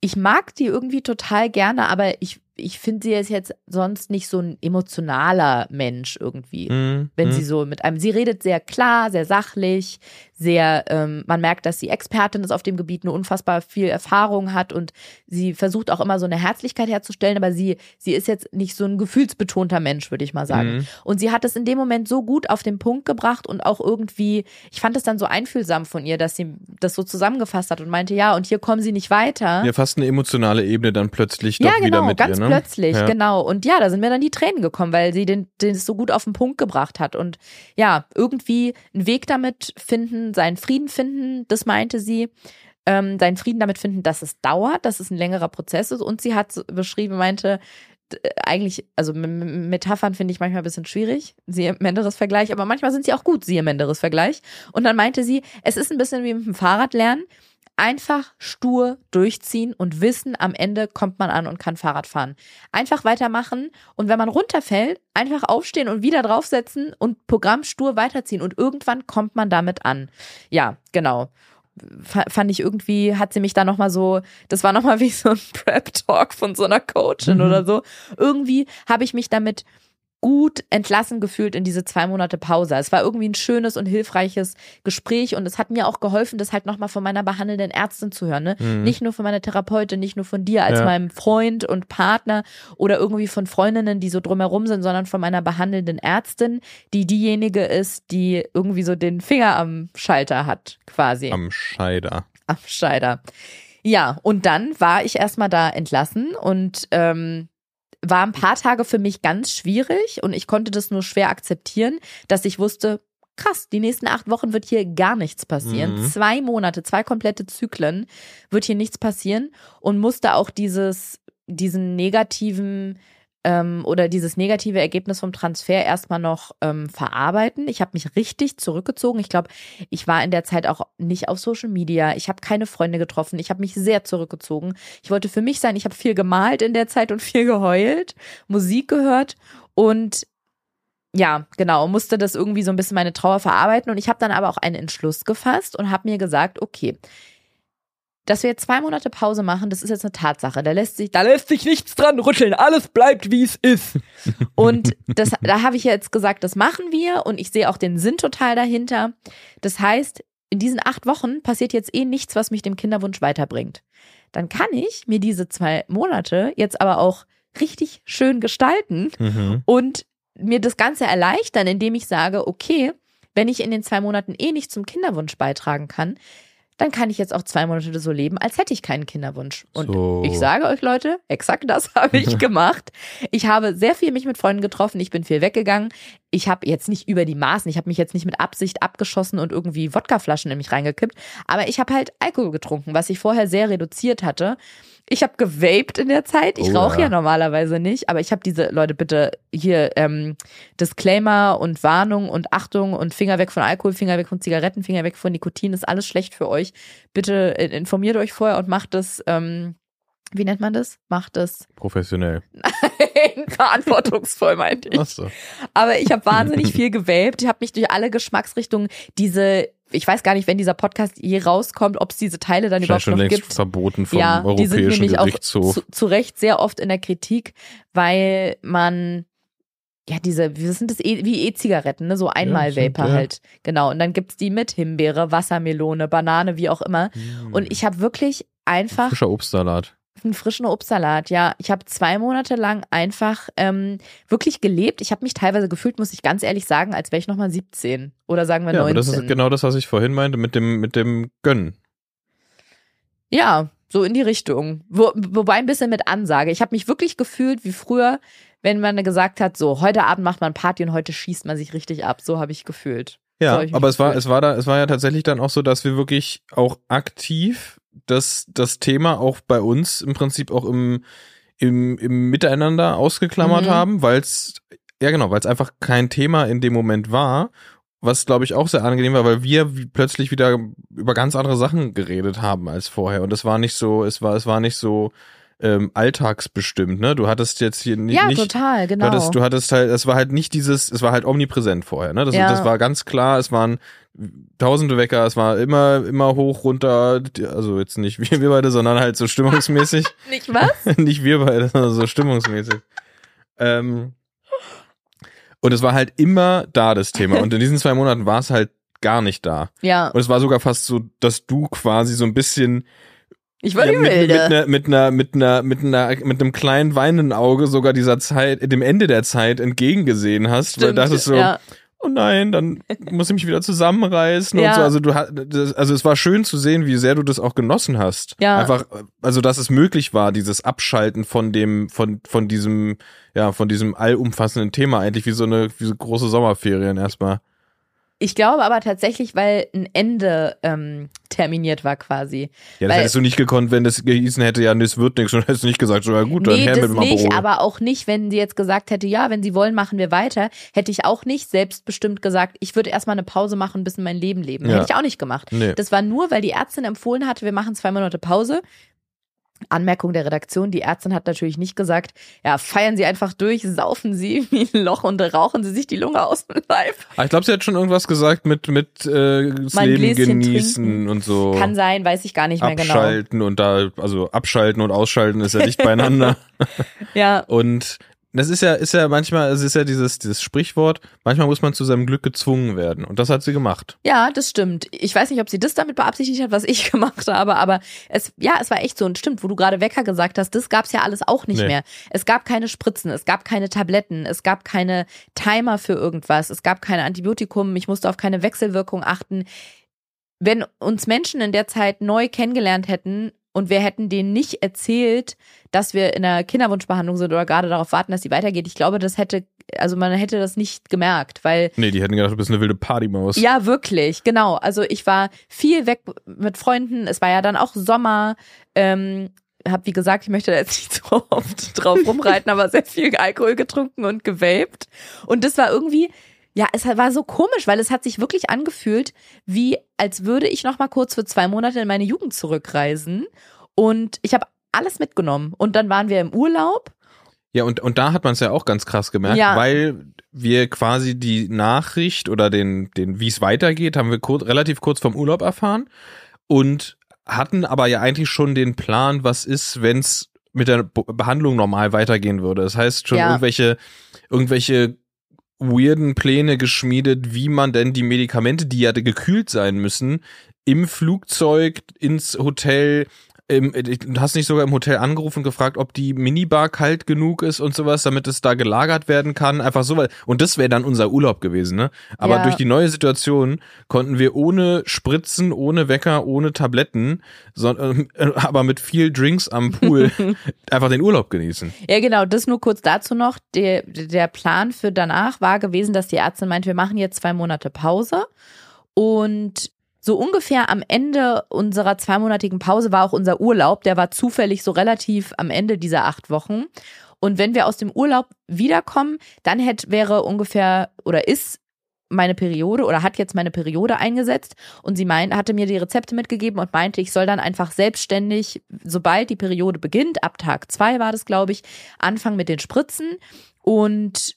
S1: ich mag die irgendwie total gerne, aber ich, ich finde sie ist jetzt sonst nicht so ein emotionaler Mensch irgendwie.
S2: Mhm.
S1: Wenn
S2: Mhm.
S1: sie so mit einem, sie redet sehr klar, sehr sachlich, sehr, ähm, man merkt, dass sie Expertin ist auf dem Gebiet, eine unfassbar viel Erfahrung hat und sie versucht auch immer so eine Herzlichkeit herzustellen, aber sie, sie ist jetzt nicht so ein gefühlsbetonter Mensch, würde ich mal sagen.
S2: Mhm.
S1: Und sie hat es in dem Moment so gut auf den Punkt gebracht und auch irgendwie, ich fand es dann so einfühlsam von ihr, dass sie das so zusammengefasst hat und meinte, ja, und hier kommen sie nicht weiter.
S2: Ja, fast eine emotionale Ebene dann plötzlich
S1: Ja,
S2: doch wieder
S1: genau,
S2: mit
S1: ganz
S2: ihr, ne?
S1: Plötzlich,
S2: Ja.
S1: genau. Und ja, da sind mir dann die Tränen gekommen, weil sie den, den so gut auf den Punkt gebracht hat. Und ja, irgendwie einen Weg damit finden, seinen Frieden finden, das meinte sie. Ähm, seinen Frieden damit finden, dass es dauert, dass es ein längerer Prozess ist. Und sie hat beschrieben, meinte, äh, eigentlich, also Metaphern finde ich manchmal ein bisschen schwierig, siehe Menderes Vergleich, aber manchmal sind sie auch gut, siehe Menderes Vergleich. Und dann meinte sie, es ist ein bisschen wie mit dem Fahrradlernen. Einfach stur durchziehen und wissen, am Ende kommt man an und kann Fahrrad fahren. Einfach weitermachen und wenn man runterfällt, einfach aufstehen und wieder draufsetzen und Programm stur weiterziehen und irgendwann kommt man damit an. Ja, genau. Fa- Fand ich irgendwie, hat sie mich da nochmal so, das war nochmal <laughs> wie so ein Prep-Talk von so einer Coachin
S2: Mhm.
S1: oder so. Irgendwie habe ich mich damit gut entlassen gefühlt in diese zwei Monate Pause. Es war irgendwie ein schönes und hilfreiches Gespräch und es hat mir auch geholfen, das halt nochmal von meiner behandelnden Ärztin zu hören. Ne?
S2: Mhm.
S1: Nicht nur von meiner Therapeutin, nicht nur von dir als
S2: Ja.
S1: meinem Freund und Partner oder irgendwie von Freundinnen, die so drumherum sind, sondern von meiner behandelnden Ärztin, die diejenige ist, die irgendwie so den Finger am Schalter hat, quasi
S2: Am Scheider.
S1: am Scheider. Ja, und dann war ich erstmal da entlassen und ähm, war ein paar Tage für mich ganz schwierig und ich konnte das nur schwer akzeptieren, dass ich wusste, krass, die nächsten acht Wochen wird hier gar nichts passieren.
S2: Mhm.
S1: Zwei Monate, zwei komplette Zyklen wird hier nichts passieren und musste auch dieses, diesen negativen ähm, oder dieses negative Ergebnis vom Transfer erstmal noch ähm, verarbeiten. Ich habe mich richtig zurückgezogen. Ich glaube, ich war in der Zeit auch nicht auf Social Media. Ich habe keine Freunde getroffen. Ich habe mich sehr zurückgezogen. Ich wollte für mich sein. Ich habe viel gemalt in der Zeit und <laughs> viel geheult, Musik gehört und ja, genau, musste das irgendwie so ein bisschen meine Trauer verarbeiten. Und ich habe dann aber auch einen Entschluss gefasst und habe mir gesagt, okay, dass wir jetzt zwei Monate Pause machen, das ist jetzt eine Tatsache. Da lässt sich, da lässt sich nichts dran rütteln. Alles bleibt, wie es ist. <laughs> Und das, da habe ich jetzt gesagt, das machen wir und ich sehe auch den Sinn total dahinter. Das heißt, in diesen acht Wochen passiert jetzt eh nichts, was mich dem Kinderwunsch weiterbringt. Dann kann ich mir diese zwei Monate jetzt aber auch richtig schön gestalten
S2: Mhm.
S1: und mir das Ganze erleichtern, indem ich sage, okay, wenn ich in den zwei Monaten eh nicht zum Kinderwunsch beitragen kann, dann kann ich jetzt auch zwei Monate so leben, als hätte ich keinen Kinderwunsch. Und
S2: So.
S1: ich sage euch, Leute, exakt das <laughs> habe ich <laughs> gemacht. Ich habe sehr viel mich mit Freunden getroffen, ich bin viel weggegangen. Ich habe jetzt nicht über die Maßen, ich habe mich jetzt nicht mit Absicht abgeschossen und irgendwie Wodkaflaschen in mich reingekippt, aber ich habe halt Alkohol getrunken, was ich vorher sehr reduziert hatte. Ich habe gewaped in der Zeit. Ich
S2: Oh
S1: rauche
S2: ja.
S1: ja normalerweise nicht, aber ich habe diese Leute bitte hier ähm, Disclaimer und Warnung und Achtung und Finger weg von Alkohol, Finger weg von Zigaretten, Finger weg von Nikotin, ist alles schlecht für euch. Bitte äh, informiert euch vorher und macht es, ähm, wie nennt man das? Macht es <laughs>
S2: Professionell.
S1: verantwortungsvoll, meinte ich.
S2: Achso.
S1: Aber ich habe wahnsinnig viel gewaped. Ich habe mich durch alle Geschmacksrichtungen diese, ich weiß gar nicht, wenn dieser Podcast je rauskommt, ob es diese Teile dann überhaupt
S2: schon
S1: noch
S2: längst
S1: gibt.
S2: verboten vom
S1: ja, die sind
S2: Europäischen
S1: nämlich auch zu, zu Recht sehr oft in der Kritik, weil man ja diese, wie sind das E- wie E-Zigaretten, ne? so einmal
S2: stimmt,
S1: Vapor
S2: ja.
S1: halt. Genau. Und dann gibt's die mit Himbeere, Wassermelone, Banane, wie auch immer. Und ich habe wirklich einfach
S2: Frischer Obstsalat.
S1: Einen frischen Obstsalat, ja. Ich habe zwei Monate lang einfach ähm, wirklich gelebt. Ich habe mich teilweise gefühlt, muss ich ganz ehrlich sagen, als wäre ich nochmal 17 oder sagen wir
S2: Ja, aber
S1: 19.
S2: das ist genau das, was ich vorhin meinte mit dem, mit dem Gönnen.
S1: Ja, so in die Richtung. Wo, wobei ein bisschen mit Ansage. Ich habe mich wirklich gefühlt wie früher, wenn man gesagt hat, so heute Abend macht man Party und heute schießt man sich richtig ab. So habe ich gefühlt. So
S2: Ja,
S1: hab ich
S2: aber es war, es war da, es war ja tatsächlich dann auch so, dass wir wirklich auch aktiv das, das Thema auch bei uns im Prinzip auch im, im, im Miteinander ausgeklammert
S1: Mhm.
S2: haben, weil es, ja genau, weil es einfach kein Thema in dem Moment war, was glaube ich auch sehr angenehm war, weil wir plötzlich wieder über ganz andere Sachen geredet haben als vorher und es war nicht so, es war, es war nicht so ähm, alltagsbestimmt, ne? Du hattest jetzt hier ni-
S1: ja,
S2: nicht,
S1: total, genau.
S2: Du hattest, du hattest halt, es war halt nicht dieses, es war halt omnipräsent vorher, ne? Das,
S1: Ja.
S2: das war ganz klar, es waren tausende Wecker, es war immer, immer hoch, runter, also jetzt nicht wir, <laughs> wir beide, sondern halt so stimmungsmäßig. <laughs>
S1: Nicht was? <laughs>
S2: nicht wir beide, sondern so stimmungsmäßig. ähm, und es war halt immer da, das Thema. Und in diesen zwei Monaten war es halt gar nicht da.
S1: Ja,
S2: Und es war sogar fast so, dass du quasi so ein bisschen
S1: ich war
S2: ja,
S1: die
S2: mit, mit,
S1: Wilde.
S2: einer, mit einer, mit einer, mit einer, mit einem kleinen weinenden Auge sogar dieser Zeit, dem Ende der Zeit entgegengesehen hast, weil du dachtest so,
S1: ja.
S2: Oh nein, dann muss ich mich wieder zusammenreißen
S1: Ja.
S2: und so. Also du hast, also es war schön zu sehen, wie sehr du das auch genossen hast.
S1: Ja.
S2: Einfach, also dass es möglich war, dieses Abschalten von dem, von, von diesem, ja, von diesem allumfassenden Thema eigentlich wie so eine, wie so große Sommerferien erstmal.
S1: Ich glaube aber tatsächlich, weil ein Ende ähm, terminiert war quasi.
S2: Ja, das
S1: Weil-
S2: hättest du nicht gekonnt, wenn das gehießen hätte, ja, es wird nichts <laughs> und hättest du nicht gesagt, so, ja gut, dann
S1: nee,
S2: her
S1: das
S2: mit dem
S1: nicht, aber auch nicht, wenn sie jetzt gesagt hätte, ja, wenn sie wollen, machen wir weiter, hätte ich auch nicht selbstbestimmt gesagt, ich würde erstmal eine Pause machen, bis in mein Leben leben.
S2: Ja.
S1: Hätte ich auch nicht gemacht.
S2: Nee.
S1: Das war nur, weil die Ärztin empfohlen hatte, wir machen zwei Monate Pause. Anmerkung der Redaktion, die Ärztin hat natürlich nicht gesagt, ja, feiern Sie einfach durch, saufen Sie <laughs> wie ein Loch und rauchen Sie sich die Lunge aus dem Leib.
S2: Aber ich glaube, sie hat schon irgendwas gesagt mit, mit äh, das
S1: Mal
S2: Leben genießen
S1: trinken.
S2: und so.
S1: Kann sein, weiß ich gar nicht mehr genau.
S2: abschalten und da, also abschalten und ausschalten ist ja dicht beieinander. <laughs>
S1: Ja,
S2: Und das ist ja, ist ja manchmal, es ist ja dieses, dieses Sprichwort, manchmal muss man zu seinem Glück gezwungen werden. Und das hat sie gemacht.
S1: Ja, das stimmt. Ich weiß nicht, ob sie das damit beabsichtigt hat, was ich <laughs> gemacht habe, aber es, ja, es war echt so und stimmt, wo du gerade Wecker gesagt hast, das gab's ja alles auch nicht
S2: Nee.
S1: mehr. Es gab keine Spritzen, es gab keine Tabletten, es gab keine Timer für irgendwas, es gab keine Antibiotikum, ich musste auf keine Wechselwirkung achten. Wenn uns Menschen in der Zeit neu kennengelernt hätten und wir hätten denen nicht erzählt, dass wir in einer Kinderwunschbehandlung sind oder gerade darauf warten, dass sie weitergeht, ich glaube, das hätte, also man hätte das nicht gemerkt, weil
S2: Nee, die hätten gedacht, du bist eine wilde Partymaus.
S1: ja, wirklich, genau. Also ich war viel weg mit Freunden. Es war ja dann auch Sommer. Ähm, hab wie gesagt, ich möchte da jetzt nicht <laughs> so oft drauf rumreiten, aber sehr viel Alkohol getrunken und gewaped. Und das war irgendwie, ja, es war so komisch, weil es hat sich wirklich angefühlt, wie als würde ich noch mal kurz für zwei Monate in meine Jugend zurückreisen. Und ich habe alles mitgenommen. Und dann waren wir im Urlaub.
S2: Ja, und, und da hat man es ja auch ganz krass gemerkt,
S1: Ja.
S2: weil wir quasi die Nachricht oder den, den wie es weitergeht, haben wir kurz, relativ kurz vom Urlaub erfahren und hatten aber ja eigentlich schon den Plan, was ist, wenn es mit der Be- Behandlung normal weitergehen würde. Das heißt schon
S1: Ja.
S2: irgendwelche, irgendwelche weirden Pläne geschmiedet, wie man denn die Medikamente, die ja gekühlt sein müssen, im Flugzeug, ins Hotel, im, du hast nicht sogar im Hotel angerufen und gefragt, ob die Minibar kalt genug ist und sowas, damit es da gelagert werden kann. Einfach so, weil, und das wäre dann unser Urlaub gewesen, ne? Aber
S1: Ja.
S2: durch die neue Situation konnten wir ohne Spritzen, ohne Wecker, ohne Tabletten, sondern, äh, aber mit viel Drinks am Pool <laughs> einfach den Urlaub genießen.
S1: Ja, genau, das nur kurz dazu noch. Der, der Plan für danach war gewesen, dass die Ärztin meinte, wir machen jetzt zwei Monate Pause. Und so ungefähr am Ende unserer zweimonatigen Pause war auch unser Urlaub. Der war zufällig so relativ am Ende dieser acht Wochen. Und wenn wir aus dem Urlaub wiederkommen, dann hätte, wäre ungefähr oder ist meine Periode oder hat jetzt meine Periode eingesetzt und sie meint, hatte mir die Rezepte mitgegeben und meinte, ich soll dann einfach selbstständig, sobald die Periode beginnt, ab Tag zwei war das, glaube ich, anfangen mit den Spritzen und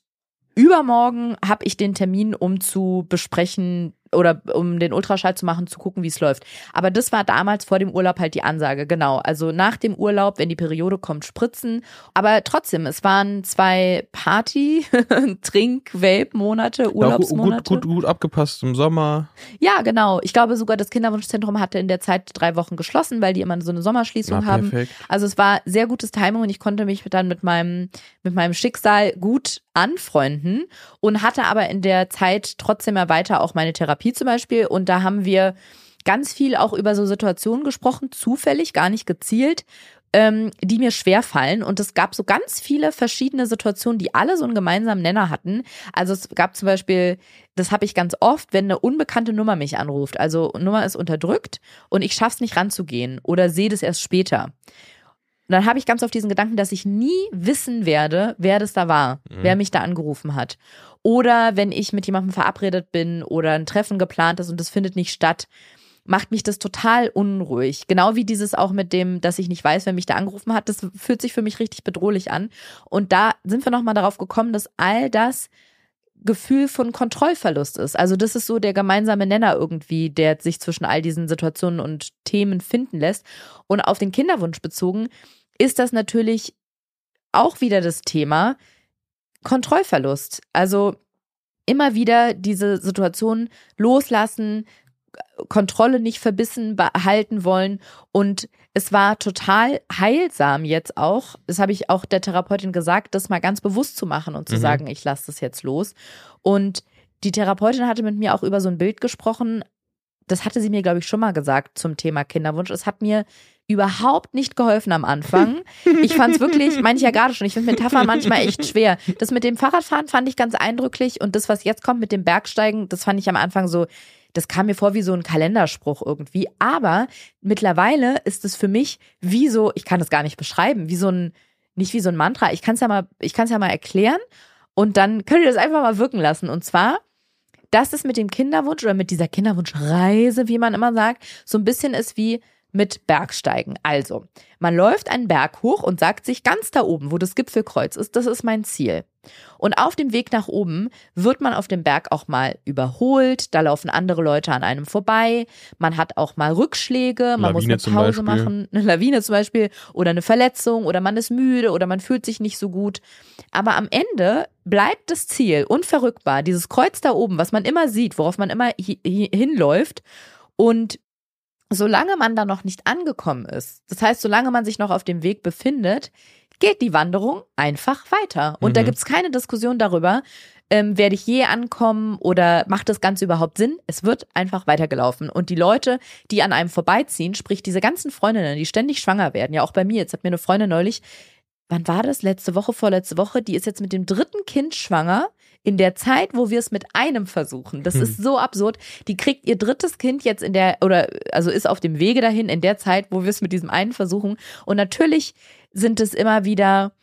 S1: übermorgen habe ich den Termin, um zu besprechen oder um den Ultraschall zu machen, zu gucken, wie es läuft. Aber das war damals vor dem Urlaub halt die Ansage, genau. Also nach dem Urlaub, wenn die Periode kommt, spritzen. Aber trotzdem, es waren zwei Party, <laughs> Trink, Vape-Monate, Urlaubsmonate.
S2: gut, gut, gut abgepasst im Sommer.
S1: Ja, genau. Ich glaube sogar, das Kinderwunschzentrum hatte in der Zeit drei Wochen geschlossen, weil die immer so eine Sommerschließung
S2: Na,
S1: haben.
S2: perfekt.
S1: Also es war sehr gutes Timing und ich konnte mich dann mit meinem, mit meinem Schicksal gut anfreunden und hatte aber in der Zeit trotzdem ja weiter auch meine Therapie zum Beispiel. Und da haben wir ganz viel auch über so Situationen gesprochen, zufällig, gar nicht gezielt, ähm, die mir schwer fallen. Und es gab so ganz viele verschiedene Situationen, die alle so einen gemeinsamen Nenner hatten. Also es gab zum Beispiel, das habe ich ganz oft, wenn eine unbekannte Nummer mich anruft. Also Nummer ist unterdrückt und ich schaff's nicht ranzugehen oder sehe das erst später. Und dann habe ich ganz oft diesen Gedanken, dass ich nie wissen werde, wer das da war, wer mich da angerufen hat. Oder wenn ich mit jemandem verabredet bin oder ein Treffen geplant ist und das findet nicht statt, macht mich das total unruhig. Genau wie dieses auch mit dem, dass ich nicht weiß, wer mich da angerufen hat. Das fühlt sich für mich richtig bedrohlich an. Und da sind wir nochmal darauf gekommen, dass all das Gefühl von Kontrollverlust ist. Also das ist so der gemeinsame Nenner irgendwie, der sich zwischen all diesen Situationen und Themen finden lässt. Und auf den Kinderwunsch bezogen ist das natürlich auch wieder das Thema Kontrollverlust. Also immer wieder diese Situation loslassen, Kontrolle nicht verbissen behalten wollen. Und es war total heilsam jetzt auch, das habe ich auch der Therapeutin gesagt, das mal ganz bewusst zu machen und zu
S2: Mhm.
S1: sagen, ich lasse das jetzt los. Und die Therapeutin hatte mit mir auch über so ein Bild gesprochen, das hatte sie mir, glaube ich, schon mal gesagt zum Thema Kinderwunsch. Es hat mir überhaupt nicht geholfen am Anfang. Ich fand es wirklich, meine ich ja gerade schon, ich finde Metaphern manchmal echt schwer. Das mit dem Fahrradfahren fand ich ganz eindrücklich und das, was jetzt kommt mit dem Bergsteigen, das fand ich am Anfang so, das kam mir vor wie so ein Kalenderspruch irgendwie. Aber mittlerweile ist es für mich wie so, ich kann das gar nicht beschreiben, wie so ein, nicht wie so ein Mantra. Ich kann es ja mal, ich kann es ja mal erklären und dann könnt ihr das einfach mal wirken lassen. Und zwar, dass es mit dem Kinderwunsch oder mit dieser Kinderwunschreise, wie man immer sagt, so ein bisschen ist wie mit Bergsteigen. Also, man läuft einen Berg hoch und sagt sich ganz da oben, wo das Gipfelkreuz ist, das ist mein Ziel. Und auf dem Weg nach oben wird man auf dem Berg auch mal überholt, da laufen andere Leute an einem vorbei, man hat auch mal Rückschläge, man
S2: Lawine
S1: muss eine Pause machen, <laughs> eine Lawine zum Beispiel oder eine Verletzung oder man ist müde oder man fühlt sich nicht so gut. Aber am Ende bleibt das Ziel unverrückbar, dieses Kreuz da oben, was man immer sieht, worauf man immer hi hi hinläuft. Und solange man da noch nicht angekommen ist, das heißt, solange man sich noch auf dem Weg befindet, geht die Wanderung einfach weiter. Und da
S2: Mhm.
S1: gibt's keine Diskussion darüber, ähm, werde ich je ankommen oder macht das Ganze überhaupt Sinn? Es wird einfach weitergelaufen. Und die Leute, die an einem vorbeiziehen, sprich diese ganzen Freundinnen, die ständig schwanger werden, ja auch bei mir, jetzt hat mir eine Freundin neulich, wann war das? Letzte Woche, vorletzte Woche, die ist jetzt mit dem dritten Kind schwanger. In der Zeit, wo wir es mit einem versuchen. Das
S2: Hm.
S1: ist so absurd. Die kriegt ihr drittes Kind jetzt in der, oder also ist auf dem Wege dahin, in der Zeit, wo wir es mit diesem einen versuchen. Und natürlich sind es immer wieder,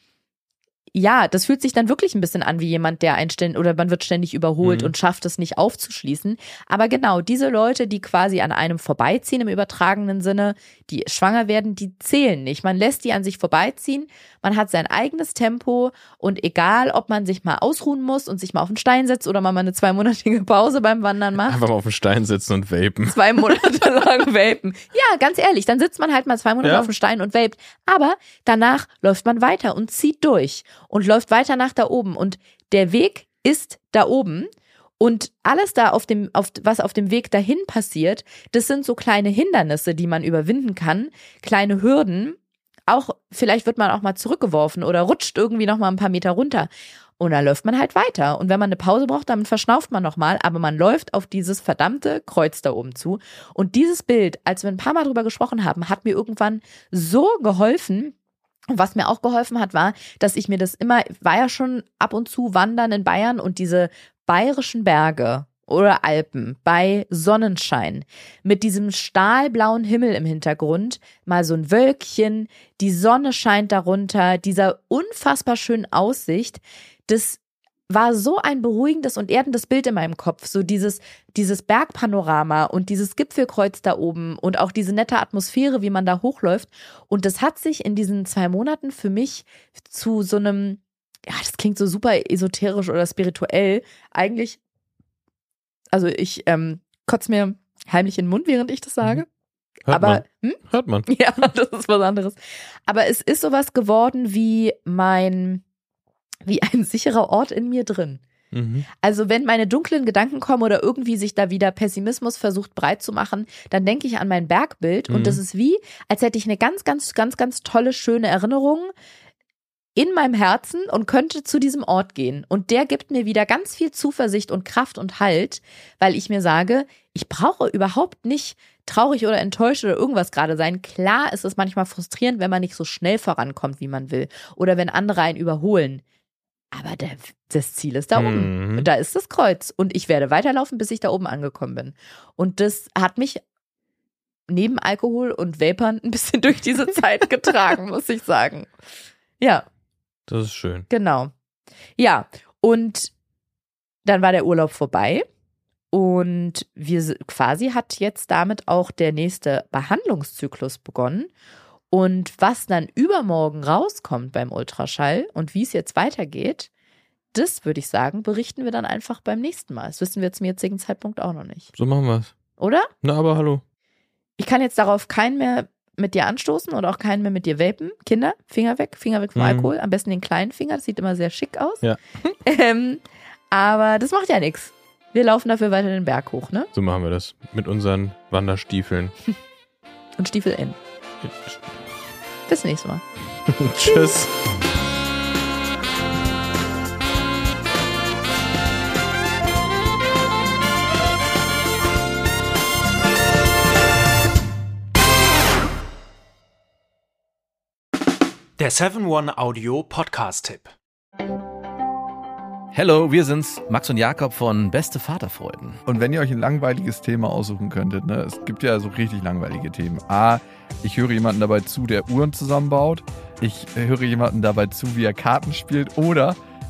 S1: ja, das fühlt sich dann wirklich ein bisschen an wie jemand, der einständig oder man wird ständig überholt
S2: Mhm.
S1: und schafft es nicht aufzuschließen. Aber genau, diese Leute, die quasi an einem vorbeiziehen im übertragenen Sinne, die schwanger werden, die zählen nicht. Man lässt die an sich vorbeiziehen, man hat sein eigenes Tempo und egal, ob man sich mal ausruhen muss und sich mal auf den Stein setzt oder man mal eine zweimonatige Pause beim Wandern macht
S2: Einfach mal auf den Stein sitzen und vapen.
S1: zwei Monate <laughs> lang vapen. Ja, ganz ehrlich, dann sitzt man halt mal zwei Monate
S2: Ja.
S1: auf dem Stein und vapet. Aber danach läuft man weiter und zieht durch und läuft weiter nach da oben. Und der Weg ist da oben. Und alles da auf dem, auf, was auf dem Weg dahin passiert, das sind so kleine Hindernisse, die man überwinden kann, kleine Hürden. Auch, vielleicht wird man auch mal zurückgeworfen oder rutscht irgendwie noch mal ein paar Meter runter. Und dann läuft man halt weiter. Und wenn man eine Pause braucht, dann verschnauft man nochmal, aber man läuft auf dieses verdammte Kreuz da oben zu. Und dieses Bild, als wir ein paar Mal drüber gesprochen haben, hat mir irgendwann so geholfen. Und was mir auch geholfen hat, war, dass ich mir das immer, war ja schon ab und zu wandern in Bayern und diese bayerischen Berge oder Alpen bei Sonnenschein mit diesem stahlblauen Himmel im Hintergrund, mal so ein Wölkchen, die Sonne scheint darunter, dieser unfassbar schönen Aussicht, das war so ein beruhigendes und erdendes Bild in meinem Kopf, so dieses dieses Bergpanorama und dieses Gipfelkreuz da oben und auch diese nette Atmosphäre, wie man da hochläuft und das hat sich in diesen zwei Monaten für mich zu so einem ja, das klingt so super esoterisch oder spirituell. Eigentlich, also ich ähm, kotze mir heimlich in den Mund, während ich das sage.
S2: Hört
S1: Aber
S2: man.
S1: hm?
S2: Hört man. <laughs>
S1: Ja, das ist was anderes. Aber es ist sowas geworden wie mein, wie ein sicherer Ort in mir drin.
S2: Mhm.
S1: Also wenn meine dunklen Gedanken kommen oder irgendwie sich da wieder Pessimismus versucht breit zu machen, dann denke ich an mein Bergbild und
S2: Mhm.
S1: das ist wie, als hätte ich eine ganz, ganz, ganz, ganz tolle, schöne Erinnerung in meinem Herzen und könnte zu diesem Ort gehen. Und der gibt mir wieder ganz viel Zuversicht und Kraft und Halt, weil ich mir sage, ich brauche überhaupt nicht traurig oder enttäuscht oder irgendwas gerade sein. Klar ist es manchmal frustrierend, wenn man nicht so schnell vorankommt, wie man will. Oder wenn andere einen überholen. Aber der, das Ziel ist da oben.
S2: Mhm.
S1: Da ist das Kreuz. Und ich werde weiterlaufen, bis ich da oben angekommen bin. Und das hat mich neben Alkohol und Vapern ein bisschen <laughs> durch diese Zeit getragen, muss ich sagen. Ja,
S2: Das ist schön.
S1: genau. Ja, und dann war der Urlaub vorbei. Und wir quasi hat jetzt damit auch der nächste Behandlungszyklus begonnen. Und was dann übermorgen rauskommt beim Ultraschall und wie es jetzt weitergeht, das würde ich sagen, berichten wir dann einfach beim nächsten Mal. Das wissen wir zum jetzigen Zeitpunkt auch noch nicht.
S2: So machen wir's.
S1: Oder?
S2: Na, aber hallo.
S1: Ich kann jetzt darauf keinen mehr mit dir anstoßen oder auch keinen mehr mit dir vapen. Kinder, Finger weg, Finger weg vom
S2: Mhm.
S1: Alkohol. Am besten den kleinen Finger, das sieht immer sehr schick aus.
S2: Ja. <laughs>
S1: ähm, aber das macht ja nichts. Wir laufen dafür weiter den Berg hoch, ne?
S2: So machen wir das. Mit unseren Wanderstiefeln. <laughs>
S1: Und Stiefel in. Bis nächstes Mal. <laughs>
S2: Tschüss.
S4: Der 7-One Audio Podcast-Tipp.
S5: Hallo, wir sind's, Max und Jakob von Beste Vaterfreuden.
S6: Und wenn ihr euch ein langweiliges Thema aussuchen könntet, ne, es gibt ja so richtig langweilige Themen. A, ich höre jemanden dabei zu, der Uhren zusammenbaut. Ich höre jemanden dabei zu, wie er Karten spielt. Oder